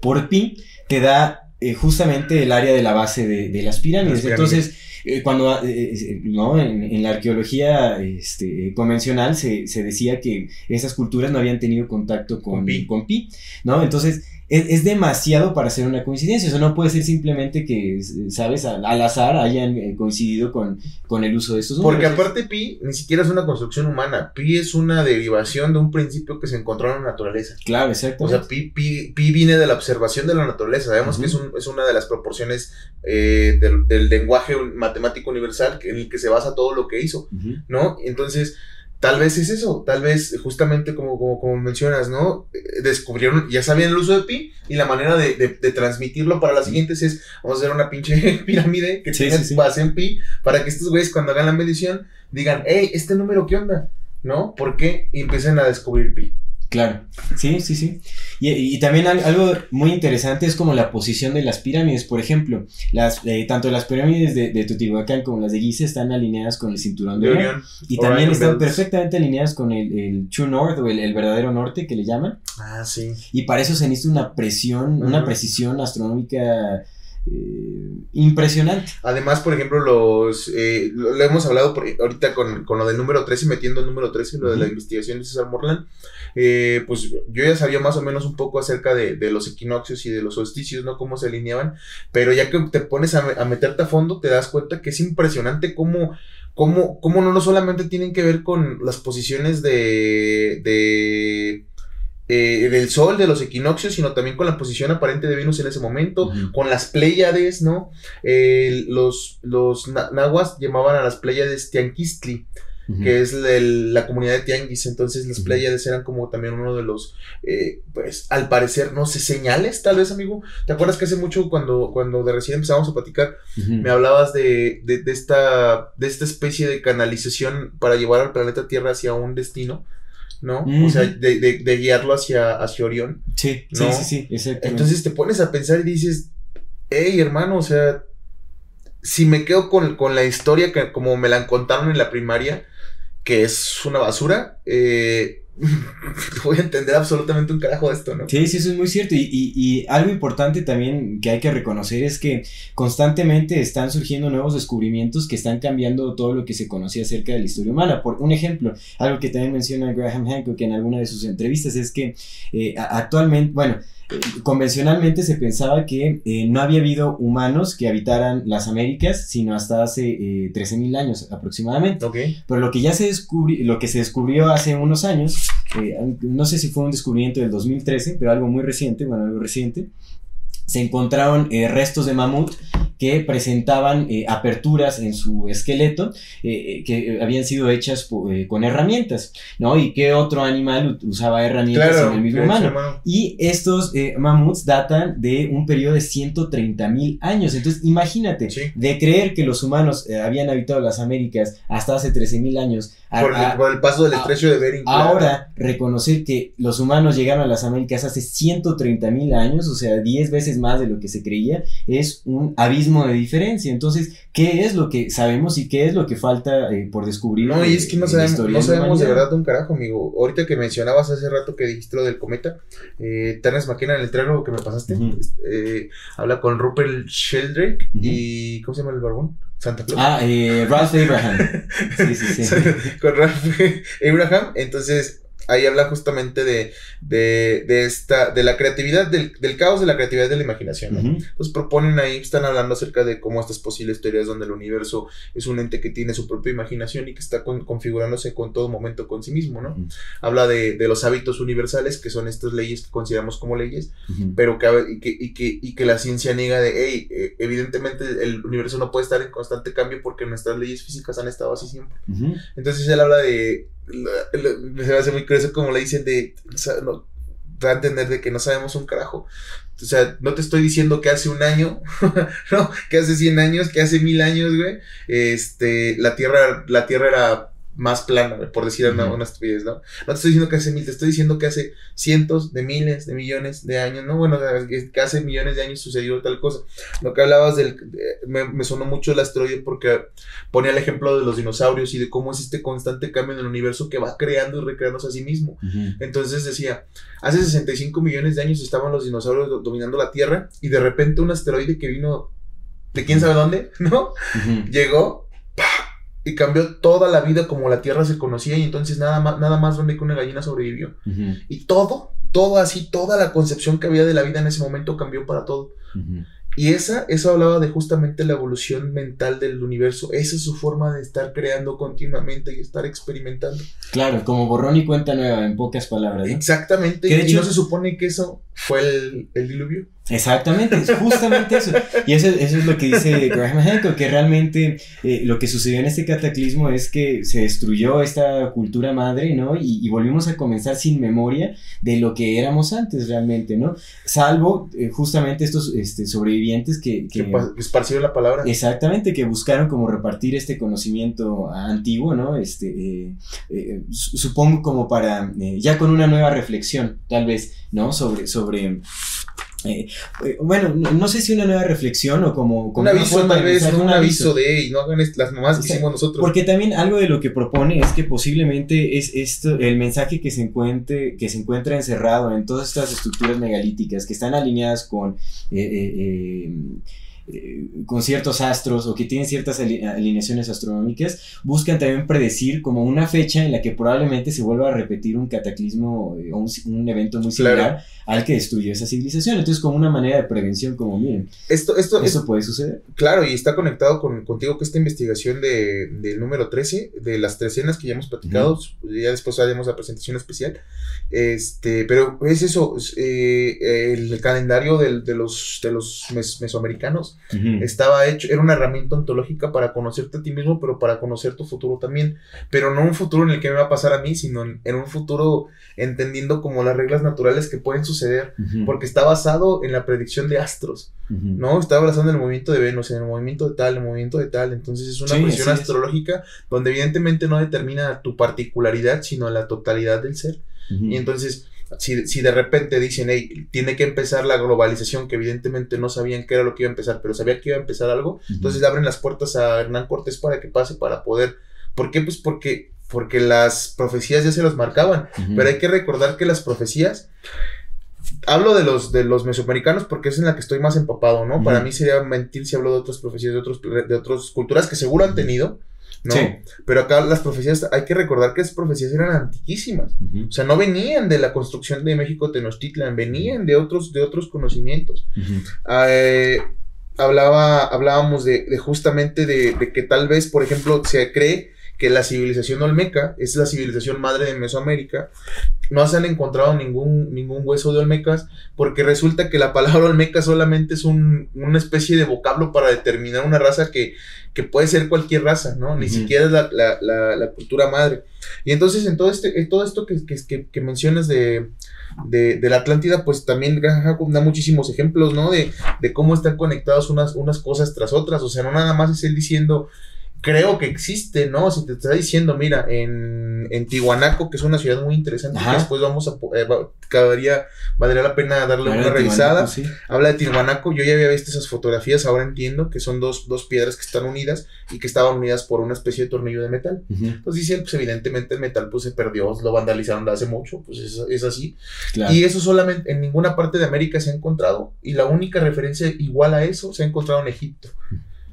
por pi, te da eh, justamente el área de la base de, las, pirámides. Entonces, eh, cuando eh, ¿no? en, la arqueología este, convencional se, se, decía que esas culturas no habían tenido contacto con, con con pi ¿no? Entonces, es, demasiado para hacer una coincidencia. Eso no puede ser simplemente que, ¿sabes? Al, azar hayan eh, coincidido con, con el uso de estos
números. Porque aparte pi ni siquiera es una construcción humana. Pi es una derivación de un principio que se encontró en la naturaleza.
Claro, exacto.
O sea, pi, pi, pi, viene de la observación de la naturaleza. Sabemos que es, un, es, una de las proporciones eh, del, del, lenguaje matemático universal en el que se basa todo lo que hizo, ¿no? Entonces Tal vez es eso, tal vez justamente como, como, como, mencionas, ¿no? Eh, descubrieron, ya sabían el uso de pi y la manera de, de, transmitirlo para las siguientes es, vamos a hacer una pinche pirámide que tiene base en pi para que estos güeyes cuando hagan la medición digan, hey, este número, ¿qué onda? ¿No? ¿Por qué? Y empiecen a descubrir pi.
Claro, sí, sí, sí. Y, también algo muy interesante es como la posición de las pirámides. Por ejemplo, las, eh, tanto las pirámides de, de Teotihuacán como las de Giza están alineadas con el cinturón de Orión. Y también están perfectamente alineadas con el, True North o el, verdadero norte que le llaman.
Ah, sí.
Y para eso se necesita una presión, una precisión astronómica eh, impresionante.
Además, por ejemplo, los eh, lo, hemos hablado ahorita con, lo del número 13, metiendo el número 13, lo de la investigación de César Morland. Eh, pues yo ya sabía más o menos un poco acerca de, los equinoccios y de los solsticios, ¿no? Cómo se alineaban, pero ya que te pones a, meterte a fondo, te das cuenta que es impresionante cómo, cómo, cómo no, no solamente tienen que ver con las posiciones de, de eh, del Sol, de los equinoccios, sino también con la posición aparente de Venus en ese momento, con las Pléyades, ¿no? los, los nahuas llamaban a las Pléyades Tianquistli, que es la comunidad de Tianguis, entonces las Pléyades eran como también uno de los, eh, pues, al parecer, no sé, señales, tal vez, amigo. ¿Te acuerdas que hace mucho, cuando, cuando de recién empezamos a platicar, me hablabas de, de, de, esta, de esta especie de canalización para llevar al planeta Tierra hacia un destino? ¿No? O sea, de, guiarlo hacia, hacia Orión.
Sí, sí, sí, sí,
Entonces te pones a pensar y dices, hey, hermano, o sea, si me quedo con, con la historia que como me la contaron en la primaria, que es una basura, eh, voy a entender absolutamente un carajo de esto, ¿no?
Sí, sí, eso es muy cierto. Y, algo importante también que hay que reconocer es que constantemente están surgiendo nuevos descubrimientos que están cambiando todo lo que se conocía acerca de la historia humana. Por un ejemplo, algo que también menciona Graham Hancock en alguna de sus entrevistas es que eh, actualmente, bueno, convencionalmente se pensaba que eh, no había habido humanos que habitaran las Américas, sino hasta hace eh, 13.000 años aproximadamente. Pero lo que ya se descubrió, lo que se descubrió hace unos años, eh, no sé si fue un descubrimiento del 2013, pero algo muy reciente, bueno, algo reciente, se encontraron eh, restos de mamut que presentaban eh, aperturas en su esqueleto eh, que habían sido hechas con herramientas, ¿no? Y que otro animal usaba herramientas en el mismo humano. Y estos mamuts datan de un periodo de 130 mil años. Entonces, imagínate, de creer que los humanos habían habitado las Américas hasta hace 13 mil años.
por, el, paso del estrecho de Bering.
Ahora, reconocer que los humanos llegaron a las Américas hace 130 mil años, o sea, 10 veces más de lo que se creía, es un abismo de diferencia. Entonces, ¿qué es lo que sabemos y qué es lo que falta eh, por descubrir?
No, y es que no sabemos, no sabemos de, verdad un carajo, amigo. Ahorita que mencionabas hace rato que dijiste lo del cometa, eh, Terence McKenna en el trailer que me pasaste, eh, habla con Rupert Sheldrake y ¿cómo se llama el barbón? Santa Claus.
Ah, eh, Ralph Abraham. Sí, sí, sí.
con Ralph Abraham. Entonces, ahí habla justamente de, de, de, esta, de la creatividad, del, del, caos de la creatividad de la imaginación. ¿no? Entonces proponen ahí, están hablando acerca de cómo estas posibles teorías donde el universo es un ente que tiene su propia imaginación y que está configurándose con todo momento con sí mismo, ¿no? Habla de, de, los hábitos universales, que son estas leyes que consideramos como leyes, pero que y, que, y, que, y que la ciencia niega de, hey, eh, evidentemente el universo no puede estar en constante cambio porque nuestras leyes físicas han estado así siempre. Entonces él habla de se me hace muy curioso como le dicen de, a entender de que no sabemos un carajo. O sea, no te estoy diciendo que hace un año, no, que hace 100 años, que hace mil años, güey, este, la Tierra, la Tierra era más plana, por decir una, una, estupidez, ¿no? No te estoy diciendo que hace mil, te estoy diciendo que hace cientos de miles de millones de años, ¿no? Bueno, que hace millones de años sucedió tal cosa. Lo que hablabas del, me, sonó mucho el asteroide porque ponía el ejemplo de los dinosaurios y de cómo es este constante cambio en el universo que va creando y recreándose a sí mismo. Entonces decía, hace 65 millones de años estaban los dinosaurios dominando la Tierra y de repente un asteroide que vino de quién sabe dónde, ¿no? Llegó cambió toda la vida como la Tierra se conocía y entonces nada más, nada más donde que una gallina sobrevivió. Y todo, todo así, toda la concepción que había de la vida en ese momento cambió para todo. Y esa, eso hablaba de justamente la evolución mental del universo. Esa es su forma de estar creando continuamente y estar experimentando.
Claro, como borrón y cuenta nueva, en pocas palabras.
Exactamente. y hecho, no se supone que eso fue el, el diluvio.
Exactamente, es justamente eso. Y eso, eso, es lo que dice Graham Hancock, que realmente eh, lo que sucedió en este cataclismo es que se destruyó esta cultura madre, ¿no? Y, volvimos a comenzar sin memoria de lo que éramos antes realmente, ¿no? Salvo eh, justamente estos este, sobrevivientes que,
que, esparcieron la palabra.
Exactamente, que buscaron como repartir este conocimiento antiguo, ¿no? Este, eh, supongo como para, ya con una nueva reflexión, tal vez, ¿no? Sobre, sobre eh, eh, bueno, no, sé si una nueva reflexión o como,
un aviso, tal vez, un, aviso, de y no hagan las mamás que hicimos nosotros.
Porque también algo de lo que propone es que posiblemente es esto, el mensaje que se encuentre, que se encuentra encerrado en todas estas estructuras megalíticas que están alineadas con eh, eh, con ciertos astros o que tienen ciertas alineaciones astronómicas, buscan también predecir como una fecha en la que probablemente se vuelva a repetir un cataclismo eh, o un, evento muy similar al que destruyó esa civilización. Entonces, como una manera de prevención, como miren,
esto, esto,
eso puede suceder.
Claro, y está conectado con, contigo que esta investigación de, del número 13, de las tres escenas que ya hemos platicado, ya después haremos la presentación especial, este, pero es eso, eh, el calendario de los, de los mesoamericanos estaba hecho, era una herramienta ontológica para conocerte a ti mismo, pero para conocer tu futuro también. Pero no un futuro en el que me va a pasar a mí, sino en, un futuro entendiendo como las reglas naturales que pueden suceder, porque está basado en la predicción de astros, ¿no? Está basado en el movimiento de Venus, en el movimiento de tal, el movimiento de tal. Entonces es una cuestión astrológica donde evidentemente no determina tu particularidad, sino la totalidad del ser. Y entonces si, si, de repente dicen, hey, tiene que empezar la globalización, que evidentemente no sabían qué era lo que iba a empezar, pero sabía que iba a empezar algo, entonces le abren las puertas a Hernán Cortés para que pase, para poder. ¿Por qué? Pues porque, porque las profecías ya se los marcaban, pero hay que recordar que las profecías. Hablo de los, de los mesoamericanos porque es en la que estoy más empapado, ¿no? Para mí sería mentir si hablo de otras profecías de, otros, de otras culturas que seguro han tenido, ¿no? Pero acá las profecías, hay que recordar que esas profecías eran antiquísimas. O sea, no venían de la construcción de México Tenochtitlan, venían de otros, de otros conocimientos. Eh, hablaba, hablábamos de, justamente de, que tal vez, por ejemplo, se cree que la civilización olmeca es la civilización madre de Mesoamérica. No se han encontrado ningún, ningún hueso de olmecas porque resulta que la palabra olmeca solamente es un, una especie de vocablo para determinar una raza que, que puede ser cualquier raza, ¿no? Ni siquiera es la, la, la, la cultura madre. Y entonces en todo, este, en todo esto que, que, que, que mencionas de, de, de la Atlántida, pues también da muchísimos ejemplos, ¿no? De, de cómo están conectadas unas, unas cosas tras otras. O sea, no nada más es él diciendo, creo que existe, ¿no? Si te está diciendo, mira, en, en Tihuanaco, que es una ciudad muy interesante, que después vamos a, eh, va- cabería, valdría la pena darle una revisada.
sí.
Habla de Tihuanaco, yo ya había visto esas fotografías, ahora entiendo que son dos, dos piedras que están unidas y que estaban unidas por una especie de tornillo de metal.
Ujú,
Pues dice él, pues evidentemente el metal pues se perdió, lo vandalizaron de hace mucho, pues es, es así.
claro.
Y eso solamente en ninguna parte de América se ha encontrado. Y la única referencia igual a eso se ha encontrado en Egipto.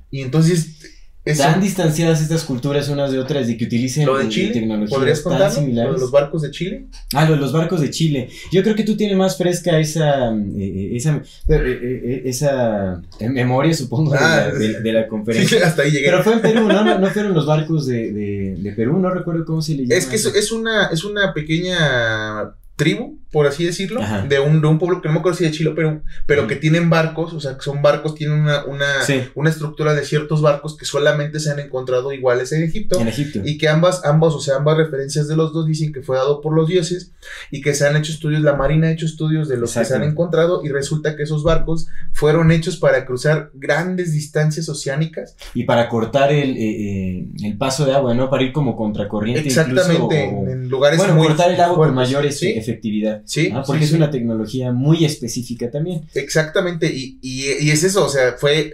Y entonces, eso,
Tan distanciadas estas culturas unas de otras de que utilicen
lo de Chile,
tecnologías
¿podrías
tan
contarlo? Lo
similares.
de los barcos de Chile.
Ah, lo de los barcos de Chile. Yo creo que tú tienes más fresca esa eh, eh, esa, eh, esa eh, memoria, supongo, de,
Ah,
la, de- de la
Sí,
conferencia.
hasta ahí llegué.
Pero fue en Perú, ¿no? No, no fueron los barcos de, de, de Perú, no recuerdo cómo se le llama.
Es que es, es una, es una pequeña tribu, por así decirlo, de un, de un pueblo que no me acuerdo si de Chile o Perú, pero que tienen barcos, o sea, que son barcos, tienen una, una,
Sí.
una estructura de ciertos barcos que solamente se han encontrado iguales en Egipto.
En Egipto.
Y que ambas, ambos, o sea, ambas referencias de los dos dicen que fue dado por los dioses y que se han hecho estudios, la marina ha hecho estudios de los que se han encontrado y resulta que esos barcos fueron hechos para cruzar grandes distancias oceánicas.
Y para cortar el, eh, eh, el paso de agua, ¿no? Para ir como contracorriente.
Exactamente,
incluso, o-
en, lugares
bueno,
muy
cortar el agua con
fuertes.
mayor este,
Sí,
efectividad.
sí,
porque
sí,
es
sí.
una tecnología muy específica también.
Exactamente, y, y, y es eso, o sea, fue,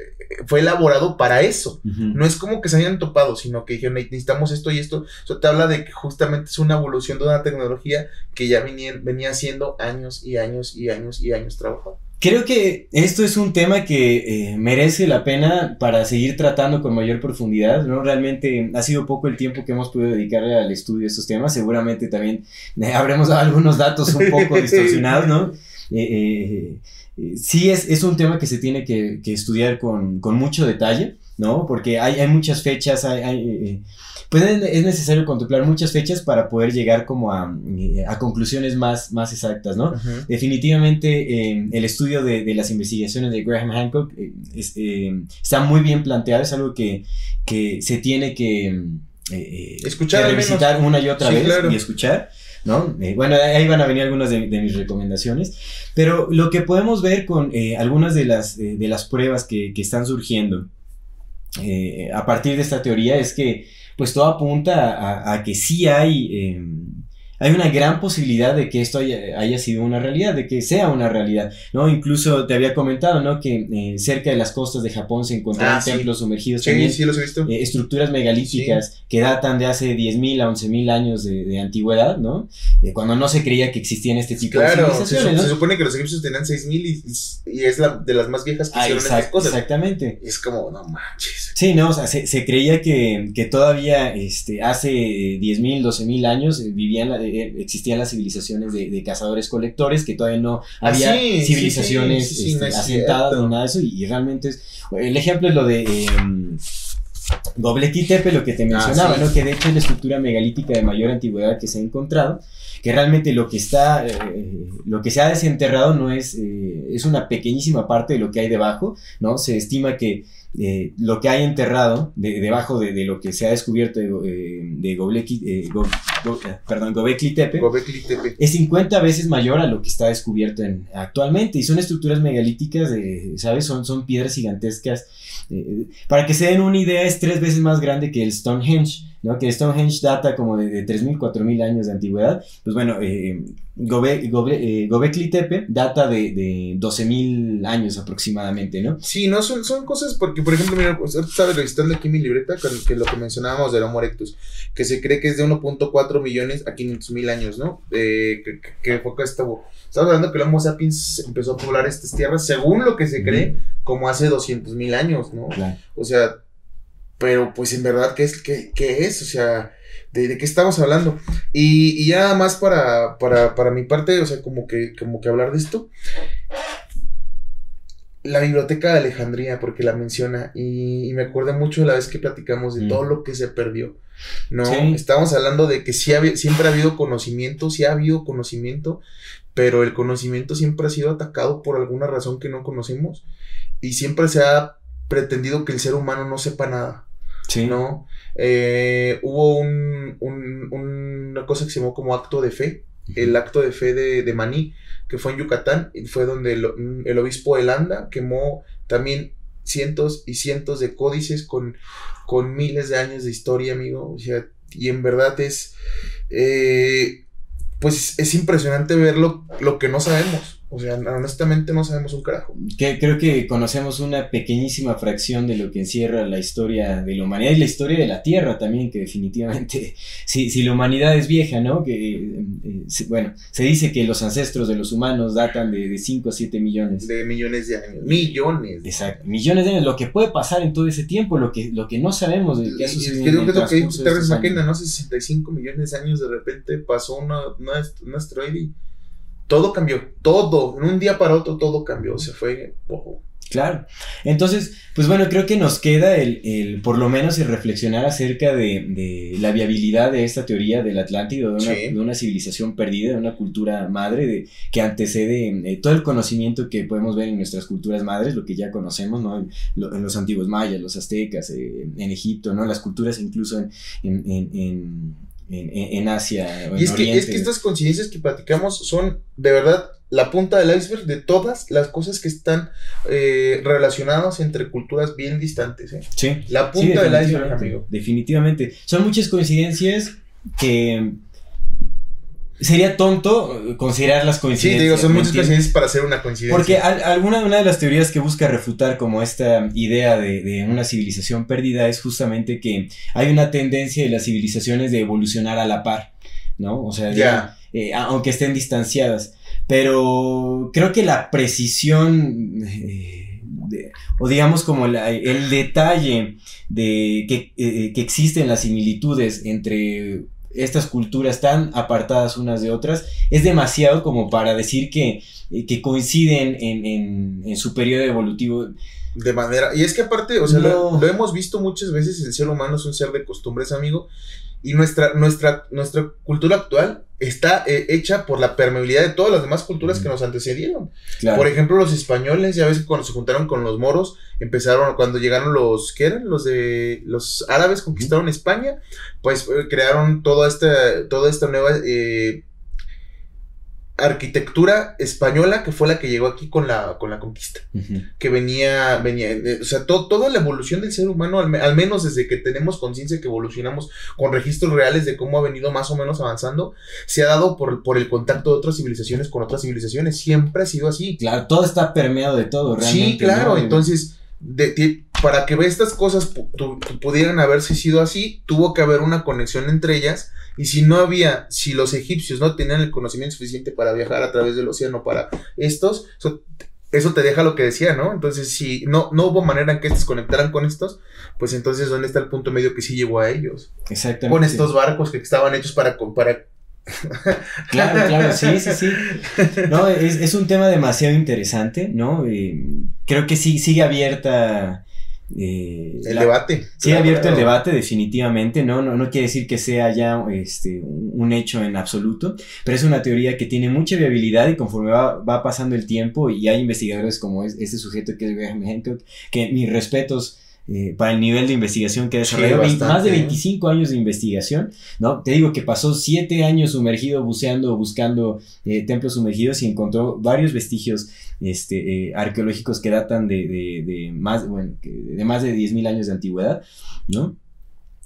fue elaborado para eso. No es como que se hayan topado, sino que dijeron, necesitamos esto y esto. Eso te habla de que justamente es una evolución de una tecnología que ya venía, venía haciendo años y años y años y años trabajando.
Creo que esto es un tema que eh, merece la pena para seguir tratando con mayor profundidad, ¿no? Realmente ha sido poco el tiempo que hemos podido dedicarle al estudio de estos temas. Seguramente también eh, habremos dado algunos datos un poco distorsionados, ¿no? Eh, eh, sí es, es un tema que se tiene que, que estudiar con, con mucho detalle, ¿no? Porque hay, hay muchas fechas, hay, hay, eh, eh, pues es es necesario contemplar muchas fechas para poder llegar como a, eh, a conclusiones más, más exactas, ¿no? Definitivamente eh, el estudio de, de las investigaciones de Graham Hancock eh, es, eh, está muy bien planteado, es algo que, que se tiene que,
Escuchar
que revisitar una y otra
Sí,
vez
claro.
y escuchar. ¿no? Eh, bueno, ahí van a venir algunas de, de mis recomendaciones, pero lo que podemos ver con eh, algunas de las, eh, de las pruebas que, que están surgiendo eh, a partir de esta teoría es que pues todo apunta a, a que sí hay, eh, hay una gran posibilidad de que esto haya, haya sido una realidad, de que sea una realidad, ¿no? Incluso te había comentado, ¿no? Que eh, cerca de las costas de Japón se encontraron
Ah, sí.
templos sumergidos
Sí,
también.
sí, los he visto.
eh, estructuras megalíticas que datan de hace 10.000 a 11.000 años de, de antigüedad, ¿no? Eh, cuando no se creía que existían este tipo
Claro,
de
se,
civilizaciones,
se
¿no?
supone que los egipcios tenían 6000 y, y es la de las más viejas que
Ah,
hicieron
exact-
estas cosas.
exactamente.
Es como, no manches.
Sí, no, o sea, se, se creía que, que todavía este, hace 10.000, 12.000 años eh, vivían, la- eh, existían las civilizaciones de, de cazadores-colectores, que todavía no había
Ah, sí, sí,
civilizaciones
sí, sí, sí,
este,
no
asentadas ni nada de eso, y, y realmente es, el ejemplo es lo de... eh, Göbekli Tepe, lo que te mencionaba,
sí.
¿no? Que de hecho es la estructura megalítica de mayor antigüedad que se ha encontrado, que realmente lo que está, eh, lo que se ha desenterrado no es, eh, es una pequeñísima parte de lo que hay debajo, ¿no? Se estima que eh, lo que hay enterrado de- debajo de, de lo que se ha descubierto de, eh, de eh, Go- Go- eh, perdón, Göbekli Tepe
Gobekli Tepe.
es 50 veces mayor a lo que está descubierto en- actualmente y son estructuras megalíticas, de, ¿sabes? Son, son piedras gigantescas. eh, para que se den una idea, es tres veces más grande que el Stonehenge, ¿no? Que Stonehenge data como de, de 3.000, 4.000 años de antigüedad. Pues bueno, eh, Gobe- Gobe- eh, Tepe data de, de 12.000 años aproximadamente, ¿no?
Sí, no, son, son cosas porque, por ejemplo, mira, estaba registrando aquí mi libreta con que lo que mencionábamos del Homo erectus, que se cree que es de 1.4 millones a 500 mil años, ¿no? Eh, que, que, fue que estuvo. Estamos hablando que el Homo sapiens empezó a poblar estas tierras, según lo que se cree, como hace 200 mil años, ¿no?
Claro.
O sea, pero pues en verdad, ¿qué es? ¿Qué, qué es? O sea, ¿de, de qué estamos hablando? Y, y ya nada más para, para, para mi parte, o sea, como que, como que hablar de esto. La biblioteca de Alejandría, porque la menciona, y, y me acuerdo mucho de la vez que platicamos de
Mm.
todo lo que se perdió. ¿no?
Sí.
Estamos hablando de que sí ha- siempre ha habido conocimiento, sí ha habido conocimiento, pero el conocimiento siempre ha sido atacado por alguna razón que no conocemos y siempre se ha pretendido que el ser humano no sepa nada,
Sí.
¿no? Eh, hubo un, un- una cosa que se llamó como acto de fe, el acto de fe de, de Maní, que fue en Yucatán, y fue donde el, el obispo de Landa quemó también cientos y cientos de códices con, con miles de años de historia, amigo. O sea, y en verdad es, eh, pues es impresionante ver lo, lo que no sabemos. O sea, honestamente no sabemos un carajo.
Que, creo que conocemos una pequeñísima fracción de lo que encierra la historia de la humanidad y la historia de la Tierra también, que definitivamente, si, si la humanidad es vieja, ¿no? Que, eh, eh, bueno, se dice que los ancestros de los humanos datan de, 5 a 7 millones.
De millones de años. Millones.
Exacto, millones de años, lo que puede pasar en todo ese tiempo, lo que, lo que no sabemos de qué ha sucedido.
creo que lo que dijo
de
Terrence. McKenna, ¿no? 65 millones de años de repente pasó una, una- un asteroide y todo cambió. Todo. En un día para otro todo cambió. Se fue. wow.
Claro. Entonces, pues bueno, creo que nos queda el, el por lo menos el reflexionar acerca de, de la viabilidad de esta teoría del Atlántico, de una,
Sí.
de una civilización perdida, de una cultura madre, de, que antecede eh, todo el conocimiento que podemos ver en nuestras culturas madres, lo que ya conocemos, ¿no? En, lo- en los antiguos mayas, los aztecas, eh, en Egipto, ¿no? Las culturas incluso en, en, en, en- Asia. o
Y es que, es que estas coincidencias que platicamos son de verdad la punta del iceberg de todas las cosas que están eh, relacionadas entre culturas bien distantes. ¿eh?
Sí.
La
Sí,
punta del iceberg, amigo.
Definitivamente. Son muchas coincidencias que sería tonto eh, considerar las
Sí,
coincidencias.
te digo, son
¿me
muchas coincidencias para hacer una coincidencia.
Porque al- alguna una de las teorías que busca refutar como esta idea de, de una civilización perdida es justamente que hay una tendencia de las civilizaciones de evolucionar a la par, ¿no? O sea,
Ya.
eh, aunque estén distanciadas. Pero creo que la precisión, eh, de- o digamos como la- el detalle de que, eh, que existen las similitudes entre estas culturas tan apartadas unas de otras, es demasiado como para decir que, que coinciden en, en- en su periodo evolutivo.
De manera. Y es que aparte, o sea, lo, lo hemos visto muchas veces, el ser humano es un ser de costumbres, amigo. Y nuestra, nuestra, nuestra cultura actual está eh, hecha por la permeabilidad de todas las demás culturas que nos antecedieron.
Claro.
Por ejemplo, los españoles, ya ves que cuando se juntaron con los moros, empezaron, cuando llegaron los, ¿qué eran? Los de, los árabes conquistaron España, pues eh, crearon toda esta, toda esta nueva eh, arquitectura española que fue la que llegó aquí con la, con la conquista. Que venía, venía, eh, o sea, to- toda la evolución del ser humano, al, me- al menos desde que tenemos conciencia que evolucionamos con registros reales de cómo ha venido más o menos avanzando, se ha dado por, por el contacto de otras civilizaciones con otras civilizaciones. Siempre ha sido así.
Claro, todo está permeado de todo, realmente.
Sí, claro,
¿no?
entonces, de- para que estas cosas pu- tu- tu- pudieran haberse sido así, tuvo que haber una conexión entre ellas, y si no había, si los egipcios no tenían el conocimiento suficiente para viajar a través del océano para estos, eso, eso te deja lo que decía, ¿no? Entonces, si no, no hubo manera en que estos conectaran con estos, pues entonces, ¿dónde está el punto medio que sí llegó a ellos?
Exactamente.
Con estos barcos que estaban hechos para... para
Claro, claro, sí, sí, sí. No, es, es un tema demasiado interesante, ¿no? Eh, creo que sí, sigue abierta. eh,
el
la-
debate.
Sigue
Claro,
abierto el debate, definitivamente, ¿no? No, no quiere decir que sea ya este, un un hecho en absoluto, pero es una teoría que tiene mucha viabilidad y conforme va, va pasando el tiempo y hay investigadores como es- este sujeto que es Graham Hancock, que mis respetos eh, para el nivel de investigación que ha
Sí,
más de
¿eh?
25 años de investigación, ¿no? Te digo que pasó 7 años sumergido buceando, buscando eh, templos sumergidos y encontró varios vestigios este, eh, arqueológicos que datan de, de- de más, bueno, de más de 10.000 años de antigüedad, ¿no?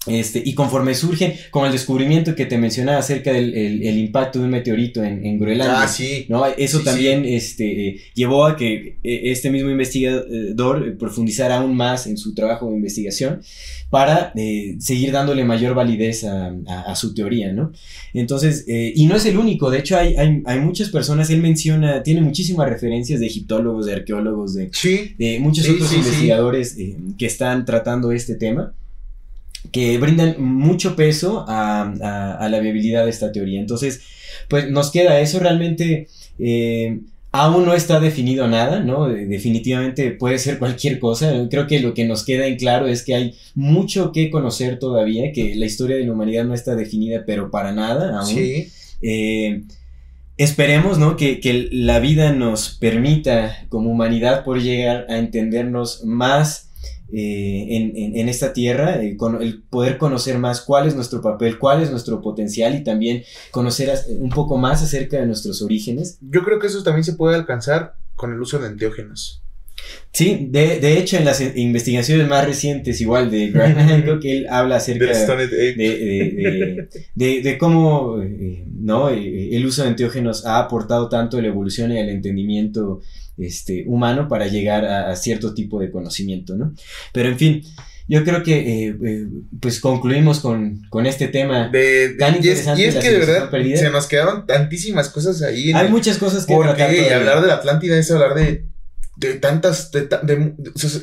Este, y conforme surgen, con el descubrimiento que te mencionaba acerca del el- el impacto de un meteorito en, en Groenlandia,
Ah, sí.
¿no? Eso
Sí,
también Este, eh, llevó a que eh, este mismo investigador eh, profundizara aún más en su trabajo de investigación para eh, seguir dándole mayor validez a, a- a su teoría, ¿no? Entonces, eh, y no es el único, de hecho hay, hay, hay muchas personas, él menciona, tiene muchísimas referencias de egiptólogos, de arqueólogos, de,
Sí.
de muchos
Sí,
otros
sí, sí.
investigadores eh, que están tratando este tema, que brindan mucho peso a, a- a la viabilidad de esta teoría. Entonces, pues nos queda eso realmente. eh, Aún no está definido nada, ¿no? Definitivamente puede ser cualquier cosa. Creo que lo que nos queda en claro es que hay mucho que conocer todavía, que la historia de la humanidad no está definida, pero para nada aún. Sí. Eh, esperemos, ¿no? Que, que, la vida nos permita, como humanidad, por llegar a entendernos más eh, en, en, esta tierra, eh, el poder conocer más cuál es nuestro papel, cuál es nuestro potencial y también conocer un poco más acerca de nuestros orígenes.
Yo creo que eso también se puede alcanzar con el uso de enteógenos.
Sí, de, de, hecho en las investigaciones más recientes, igual de Graham Hancock, él habla acerca de, de, de, de, cómo eh, ¿no? el uso de enteógenos ha aportado tanto a la evolución y al entendimiento este, humano para llegar a, cierto tipo de conocimiento, ¿no? Pero en fin, yo creo que eh, eh, pues concluimos con, con este tema
de, tan interesante. Y es, que de verdad se nos quedaron tantísimas cosas ahí.
Hay muchas cosas que
tratar. Porque hablar de la Atlántida es hablar de de tantas, de,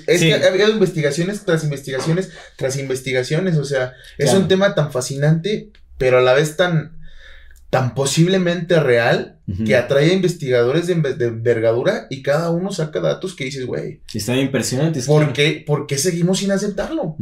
es que ha habido investigaciones tras investigaciones tras investigaciones, o sea, es un tema tan fascinante, pero a la vez tan, tan posiblemente real que atrae a investigadores de, envergadura y cada uno saca datos que dices, güey.
Está impresionante.
¿Por, qué, ¿Por qué seguimos sin aceptarlo?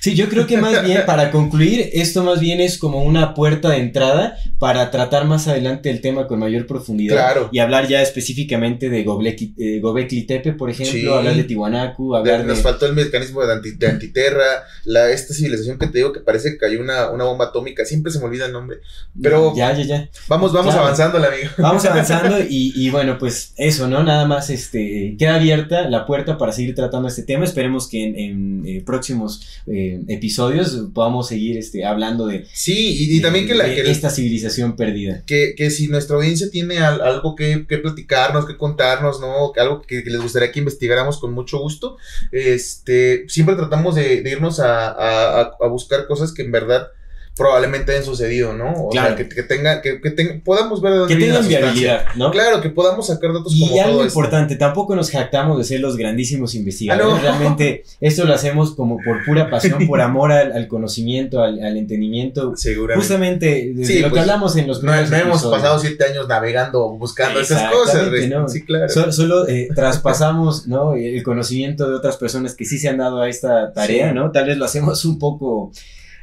Sí, yo creo que más bien, para concluir, esto más bien es como una puerta de entrada para tratar más adelante el tema con mayor profundidad. Claro. Y hablar ya específicamente de eh, Gobekli Tepe, por ejemplo, hablar de Tiwanaku, hablar
de, Nos faltó el mecanismo de, antiterra, la, esta civilización que te digo que parece que cayó una, una bomba atómica, siempre se me olvida el nombre. Pero...
Ya, ya, ya.
Vamos, vamos avanzando, amigo.
Vamos avanzando y, bueno, pues eso, ¿no? Nada más este, queda abierta la puerta para seguir tratando este tema. Esperemos que en, eh, próximos eh, episodios podamos seguir este, hablando de...
Sí, y, también que, la,
esta civilización perdida.
Que, si nuestra audiencia tiene algo que, platicarnos, que contarnos, ¿no? Algo que, les gustaría que investigáramos con mucho gusto, este, siempre tratamos de, irnos a buscar cosas que en verdad probablemente hayan sucedido, ¿no? O sea, que, que tenga, que, que podamos ver de
dónde Que tengan viabilidad, ¿no?
Claro, que podamos sacar datos
y como algo importante, tampoco nos jactamos de ser los grandísimos investigadores, ah, Realmente esto lo hacemos como por pura pasión, por amor al, conocimiento, al, entendimiento. Seguramente. Justamente desde lo que pues, hablamos en los
No, no hemos pasado siete años navegando, buscando esas cosas, ¿no?
Sí, claro. solo eh, traspasamos, ¿no? El conocimiento de otras personas que sí se han dado a esta tarea, ¿no? Tal vez lo hacemos un poco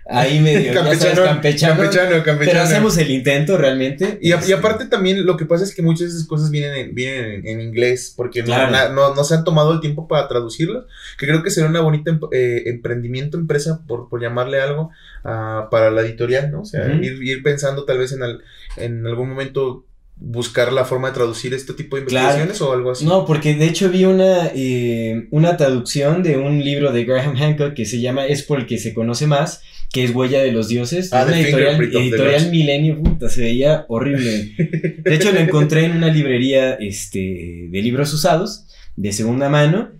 ahí medio campechano, campechano, campechano, Pero hacemos el intento realmente.
Y, y, aparte también lo que pasa es que muchas de esas cosas vienen en, vienen en, inglés porque no, no, se han tomado el tiempo para traducirlas. Que creo que sería una bonita eh, emprendimiento, empresa, por, por llamarle algo, uh, para la editorial, ¿no? O sea, ir, ir, pensando tal vez en, al, en algún momento buscar la forma de traducir este tipo de investigaciones o algo así.
No, porque de hecho vi una, eh, una traducción de un libro de Graham Hancock que se llama Es por el que se conoce más, que es Huella de los Dioses. Ah, una editorial, editorial Milenio, puta, se veía horrible. De hecho lo encontré en una librería este, de libros usados, de segunda mano,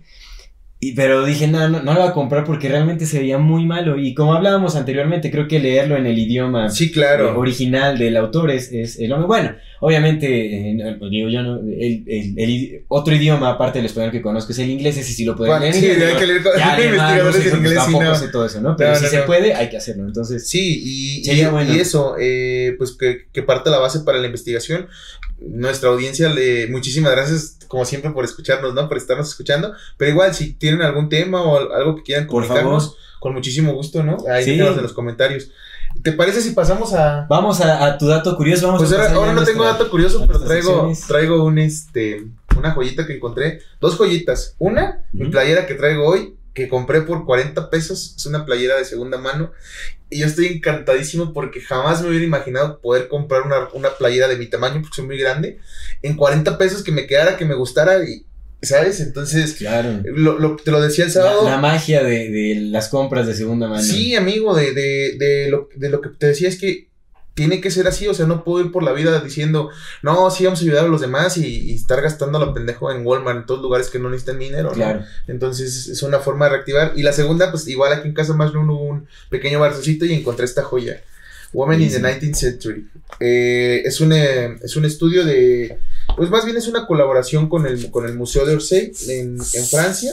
pero dije, no, no, no lo voy a comprar porque realmente se veía muy malo. Y como hablábamos anteriormente, creo que leerlo en el idioma
sí, claro.
Eh, original del autor es, es el hombre. Bueno, obviamente, eh, digo yo, no, el, el, otro idioma aparte del español que conozco es el inglés, ese sí lo pueden leer. Sí, hay que leer investigadores en inglés. Tampoco sé todo eso, ¿no? Pero si se puede, hay que hacerlo. Entonces,
sí, y, y, eso, eh, pues que, que parte la base para la investigación nuestra audiencia, le, muchísimas gracias, como siempre, por escucharnos, ¿no? Por estarnos escuchando. Pero igual, si tienen algún tema o algo que quieran comunicarnos, con muchísimo gusto, ¿no? Ahí sí. en los comentarios. ¿Te parece si pasamos a.
Vamos a, tu dato curioso. Vamos
pues ahora, no tengo dato curioso, pero traigo, traigo un este. Una joyita que encontré. Dos joyitas. Una, mi playera que traigo hoy que compré por 40 pesos. Es una playera de segunda mano. Y yo estoy encantadísimo porque jamás me hubiera imaginado poder comprar una, una playera de mi tamaño, porque soy muy grande, en 40 pesos que me quedara, que me gustara y, ¿Sabes? Entonces, claro. lo, te lo decía el sábado.
La, magia de, de, las compras de segunda mano.
Sí, amigo, de, de, de, lo, de lo que te decía es que tiene que ser así, o sea, no puedo ir por la vida diciendo, no, sí vamos a ayudar a los demás y, estar gastando la pendejo en Walmart, en todos lugares que no necesitan dinero, Claro. Entonces es una forma de reactivar. Y la segunda, pues igual aquí en casa más no hubo un pequeño barcito y encontré esta joya. Woman in the 19th Century. Eh, es, un, eh, es un estudio de, pues más bien es una colaboración con el, con el Museo de Orsay en, en Francia.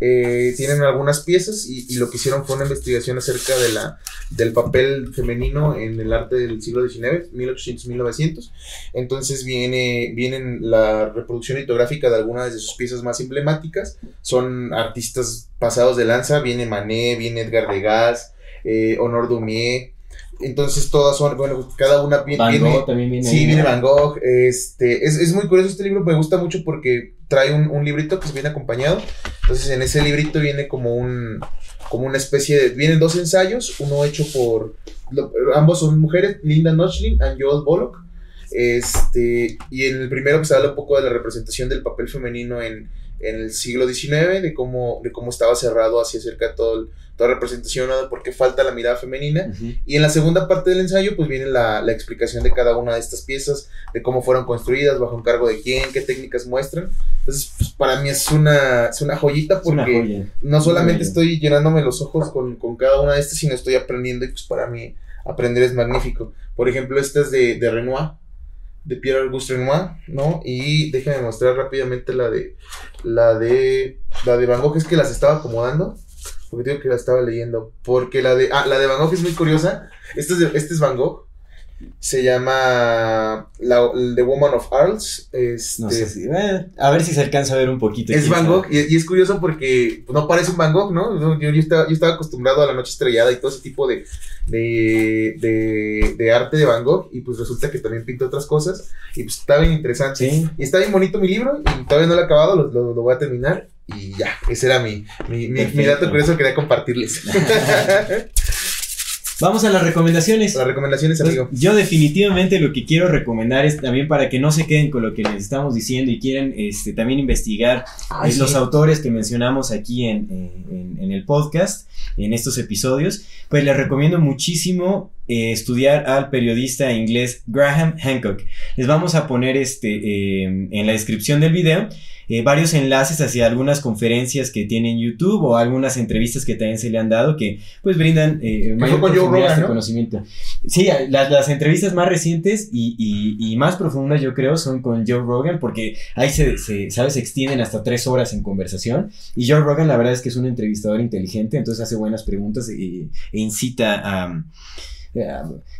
Eh, tienen algunas piezas y, lo que hicieron fue una investigación acerca de la, del papel femenino en el arte del siglo XIX, 1800-1900. Entonces viene vienen la reproducción litográfica de algunas de sus piezas más emblemáticas. Son artistas pasados de lanza, viene Manet, viene Edgar Degas, eh, Honor Dumier, entonces todas son, bueno, cada una viene.
Van Gogh también viene.
Sí, viene Van Gogh. Este, es, es, muy curioso este libro, me gusta mucho porque trae un, un, librito que viene acompañado. Entonces en ese librito viene como un, como una especie de, vienen dos ensayos, uno hecho por, lo, ambos son mujeres, Linda Notchling y Joel Bullock. Este, y en el primero pues habla un poco de la representación del papel femenino en, en el siglo XIX, de cómo, de cómo estaba cerrado hacia cerca todo el, toda representación de por qué falta la mirada femenina. Uh -huh. Y en la segunda parte del ensayo, pues viene la, la, explicación de cada una de estas piezas, de cómo fueron construidas, bajo encargo de quién, qué técnicas muestran. Entonces, pues, para mí es una, es una joyita porque
una joya.
no solamente estoy llenándome los ojos con, con, cada una de estas, sino estoy aprendiendo y pues para mí aprender es magnífico. Por ejemplo, esta es de, de Renoir de Pierre Auguste Renoir, ¿no? Y déjenme mostrar rápidamente la de la de la de Van Gogh, es que las estaba acomodando porque digo que la estaba leyendo. Porque la de. Ah, la de Van Gogh es muy curiosa. Este es, este es Van Gogh. Se llama la, The Woman of Arles. Este,
no sé si. Eh, a ver si se alcanza a ver un poquito.
Es Van Gogh. Y, y, es curioso porque no parece un Van Gogh, ¿no? Yo, yo, estaba, yo estaba acostumbrado a la noche estrellada y todo ese tipo de, de, de, de, arte de Van Gogh. Y pues resulta que también pinta otras cosas. Y pues está bien interesante.
Sí.
Y está bien bonito mi libro. Y todavía no lo he acabado. Lo, lo, lo voy a terminar. Y ya, ese era mi, mi, mi, mi dato curioso que quería compartirles.
Vamos a las recomendaciones.
Las recomendaciones, amigo.
Yo definitivamente lo que quiero recomendar es también para que no se queden con lo que les estamos diciendo y quieren este, también investigar Ay, sí. los autores que mencionamos aquí en, en, en, el podcast, en estos episodios, pues les recomiendo muchísimo eh, estudiar al periodista inglés Graham Hancock. Les vamos a poner este, eh, en la descripción del video eh, varios enlaces hacia algunas conferencias que tiene en YouTube o algunas entrevistas que también se le han dado que pues brindan eh, mayor
Rogan,
este
¿no?
conocimiento. Sí, las, las, entrevistas más recientes y, y, y, más profundas yo creo son con Joe Rogan porque ahí se, se, ¿sabes? se extienden hasta tres horas en conversación y Joe Rogan la verdad es que es un entrevistador inteligente, entonces hace buenas preguntas e, e incita a...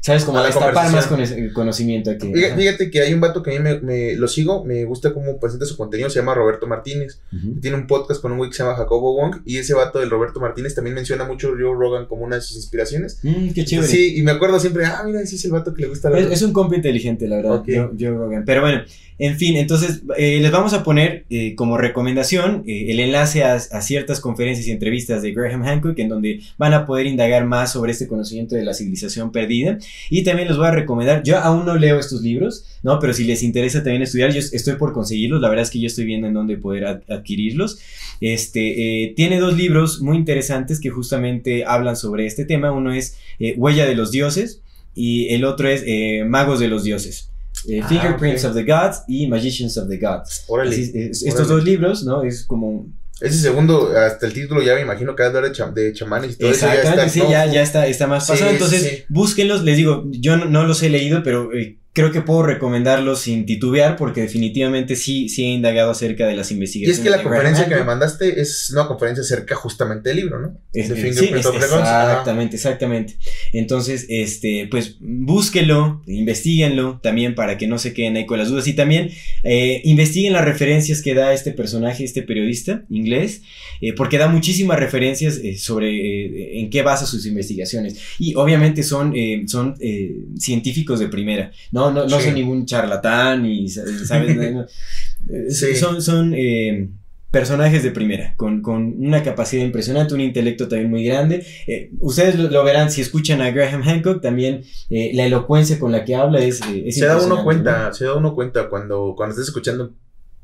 ¿Sabes? Como destapar más con conocimiento. Que,
fíjate, fíjate, que hay un vato que a mí me, me, lo sigo, me gusta cómo presenta su contenido, se llama Roberto Martínez. Uh -huh. Tiene un podcast con un güey que se llama Jacobo Wong y ese vato del Roberto Martínez también menciona mucho a Joe Rogan como una de sus inspiraciones.
Mm, qué chévere.
Sí, y me acuerdo siempre, ah, mira, ese es el vato que le gusta la
Es, es un compa inteligente, la verdad, okay. Joe, Joe, Rogan. Pero bueno, en fin, entonces eh, les vamos a poner eh, como recomendación eh, el enlace a, ciertas conferencias y entrevistas de Graham Hancock en donde van a poder indagar más sobre este conocimiento de la civilización perdida. Y también les voy a recomendar, yo aún no leo estos libros, ¿no? Pero si les interesa también estudiar, yo estoy por conseguirlos, la verdad es que yo estoy viendo en dónde poder ad adquirirlos. Este, tiene dos libros muy interesantes que justamente hablan sobre este tema, uno es Huella de los Dioses y el otro es Magos de los Dioses. Ah, Fingerprints okay. of the Gods y Magicians of the Gods.
Órale,
Así, estos dos libros, ¿no? Es como
ese segundo, hasta el título ya me imagino que va a hablar de, cham de, chamanes y todo
Exactamente,
eso. Ya está,
sí,
¿no?
ya, ya está, está más pasado. Sí, Entonces, sí. búsquenlos. Les digo, yo no, no, los he leído, pero eh, creo que puedo recomendarlos sin titubear porque definitivamente sí, sí he indagado acerca de las investigaciones.
Y es que la conferencia que me mandaste es una conferencia acerca justamente del libro, ¿no?
Es, de sí, es, exactamente, exactamente. Entonces, este, pues búsquenlo, investiguenlo también para que no se queden ahí con las dudas y también eh, investiguen las referencias que da este personaje, este periodista inglés, eh, porque da muchísimas referencias eh, sobre en qué basa sus investigaciones y obviamente son, son científicos de primera, ¿no? No, no, sí. soy ningún charlatán y, ¿sabes? no, sí. Son, son eh, personajes de primera, con, con, una capacidad impresionante, un intelecto también muy grande. Eh, ustedes lo, lo, verán si escuchan a Graham Hancock, también eh, la elocuencia con la que habla es... es
se da uno cuenta, ¿no? se da uno cuenta cuando, cuando estás escuchando un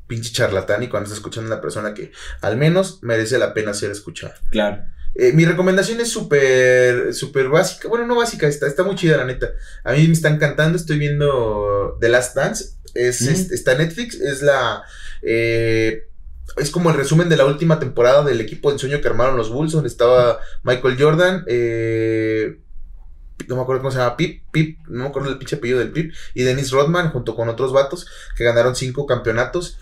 pinche charlatán y cuando estás escuchando a una persona que al menos merece la pena ser escuchada.
Claro.
Eh, mi recomendación es súper, súper básica. Bueno, no básica, está, está muy chida, la neta. A mí me está encantando. Estoy viendo The Last Dance. Es, mm. es está Netflix. Es la. Eh, es como el resumen de la última temporada del equipo de ensueño que armaron los Bulls, donde estaba Michael Jordan, eh, no me acuerdo cómo se llama, Pip, Pip, no me acuerdo el pinche apellido del Pip, y Dennis Rodman, junto con otros vatos, que ganaron cinco campeonatos.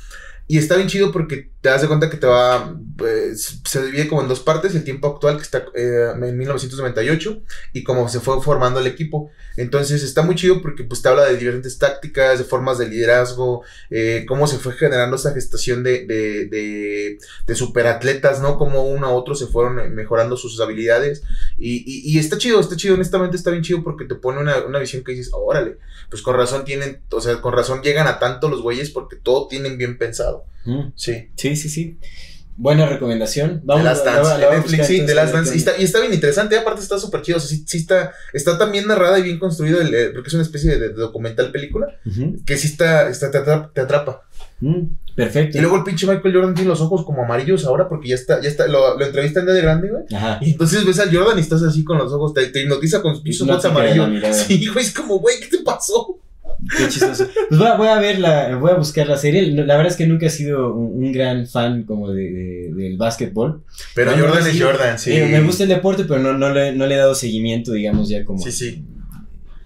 Y está bien chido porque te das de cuenta que te va. Eh, se divide como en dos partes, el tiempo actual que está eh, en 1998 y cómo se fue formando el equipo. Entonces está muy chido porque pues te habla de diferentes tácticas, de formas de liderazgo, eh, cómo se fue generando esa gestación de, de, de, de superatletas, ¿no? Cómo uno a otro se fueron mejorando sus habilidades. Y, y, y, está chido, está chido, honestamente está bien chido porque te pone una, una visión que dices, órale, pues con razón tienen, o sea, con razón llegan a tanto los güeyes porque todo tienen bien pensado.
Mm.
Sí.
Sí, sí, sí. Buena recomendación.
Vamos
a
Last Dance, de Netflix, sí, The Last Dance. Y está, y está bien interesante, aparte está súper chido. O sea, sí, sí, está, está tan bien narrada y bien construido, el, el, porque es una especie de, de documental película,
Uh -huh.
que sí está, está te, atrapa, te atrapa.
Mm, perfecto.
Y luego el pinche Michael Jordan tiene los ojos como amarillos ahora porque ya está, ya está, lo, lo entrevistan de grande, güey.
Ajá.
Y entonces ves al Jordan y estás así con los ojos, te, te hipnotiza con sus pinches ojos amarillos. Sí, güey, es como, güey, ¿qué te pasó?
Qué chistoso. Pues voy a, voy a, ver la, voy a buscar la serie. La verdad es que nunca he sido un, un gran fan como de, de, del básquetbol.
Pero no, Jordan no, es sí, Jordan, sí.
Eh, me gusta el deporte, pero no, no, le, no le he dado seguimiento, digamos, ya como.
Sí, sí.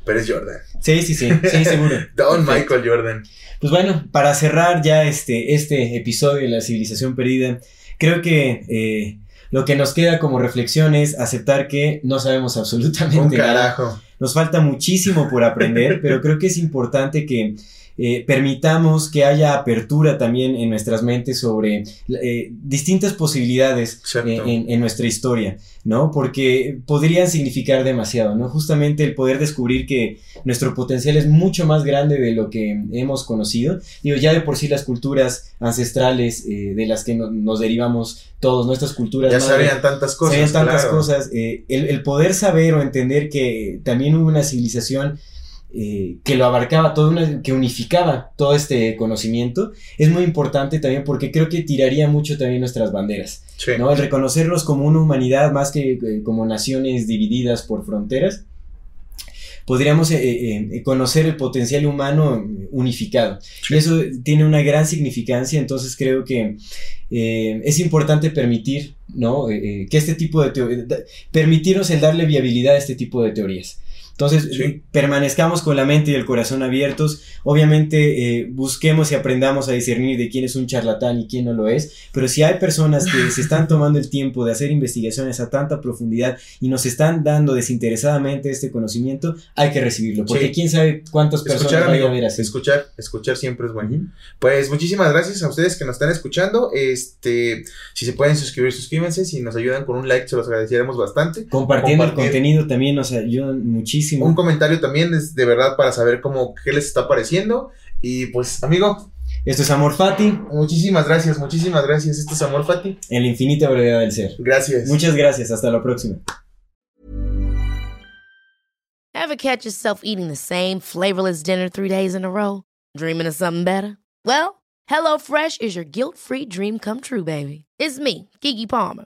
Pero es Jordan.
Sí, sí, sí, sí, seguro.
Don Perfecto. Michael Jordan.
Pues bueno, para cerrar ya este, este episodio de la civilización perdida, creo que eh, lo que nos queda como reflexión es aceptar que no sabemos absolutamente
Un carajo.
nada. Nos falta muchísimo por aprender, pero creo que es importante que eh, permitamos que haya apertura también en nuestras mentes sobre eh, distintas posibilidades eh, en, en, nuestra historia, ¿no? Porque podrían significar demasiado, ¿no? Justamente el poder descubrir que nuestro potencial es mucho más grande de lo que hemos conocido. Digo, ya de por sí las culturas ancestrales eh, de las que no, nos derivamos todos, nuestras culturas.
Ya sabían tantas cosas.
Sabían tantas claro. cosas. El, el poder saber o entender que también hubo una civilización eh, que lo abarcaba todo, una, que unificaba todo este conocimiento, es muy importante también porque creo que tiraría mucho también nuestras banderas,
sí.
¿no? El reconocerlos como una humanidad más que eh, como naciones divididas por fronteras, podríamos eh, conocer el potencial humano unificado. Sí. Y eso tiene una gran significancia, entonces creo que es importante permitir, ¿no? que este tipo de permitirnos el darle viabilidad a este tipo de teorías. Entonces, sí. permanezcamos con la mente y el corazón abiertos. Obviamente, eh, busquemos y aprendamos a discernir de quién es un charlatán y quién no lo es. Pero si hay personas que se están tomando el tiempo de hacer investigaciones a tanta profundidad y nos están dando desinteresadamente este conocimiento, hay que recibirlo. Porque sí. quién sabe cuántas personas
escuchar,
vaya a ver así.
Escuchar, escuchar siempre es bueno. Uh -huh. Pues muchísimas gracias a ustedes que nos están escuchando. Este, si se pueden suscribir, suscríbanse. Si nos ayudan con un like, se los agradeceremos bastante.
Compartiendo Compartir. el contenido también nos ayudan muchísimo.
Un comentario también es de verdad para saber cómo qué les está pareciendo. Y pues, amigo.
Esto es Amor Fati.
Muchísimas gracias, muchísimas gracias. Esto es Amor Fati.
En la infinita brevedad del ser.
Gracias.
Muchas gracias. Hasta la próxima.
Ever catch yourself eating the same flavorless dinner three days in a row? Dreaming of something better? Well, HelloFresh is your guilt-free dream come true, baby. It's me, Kiki Palmer.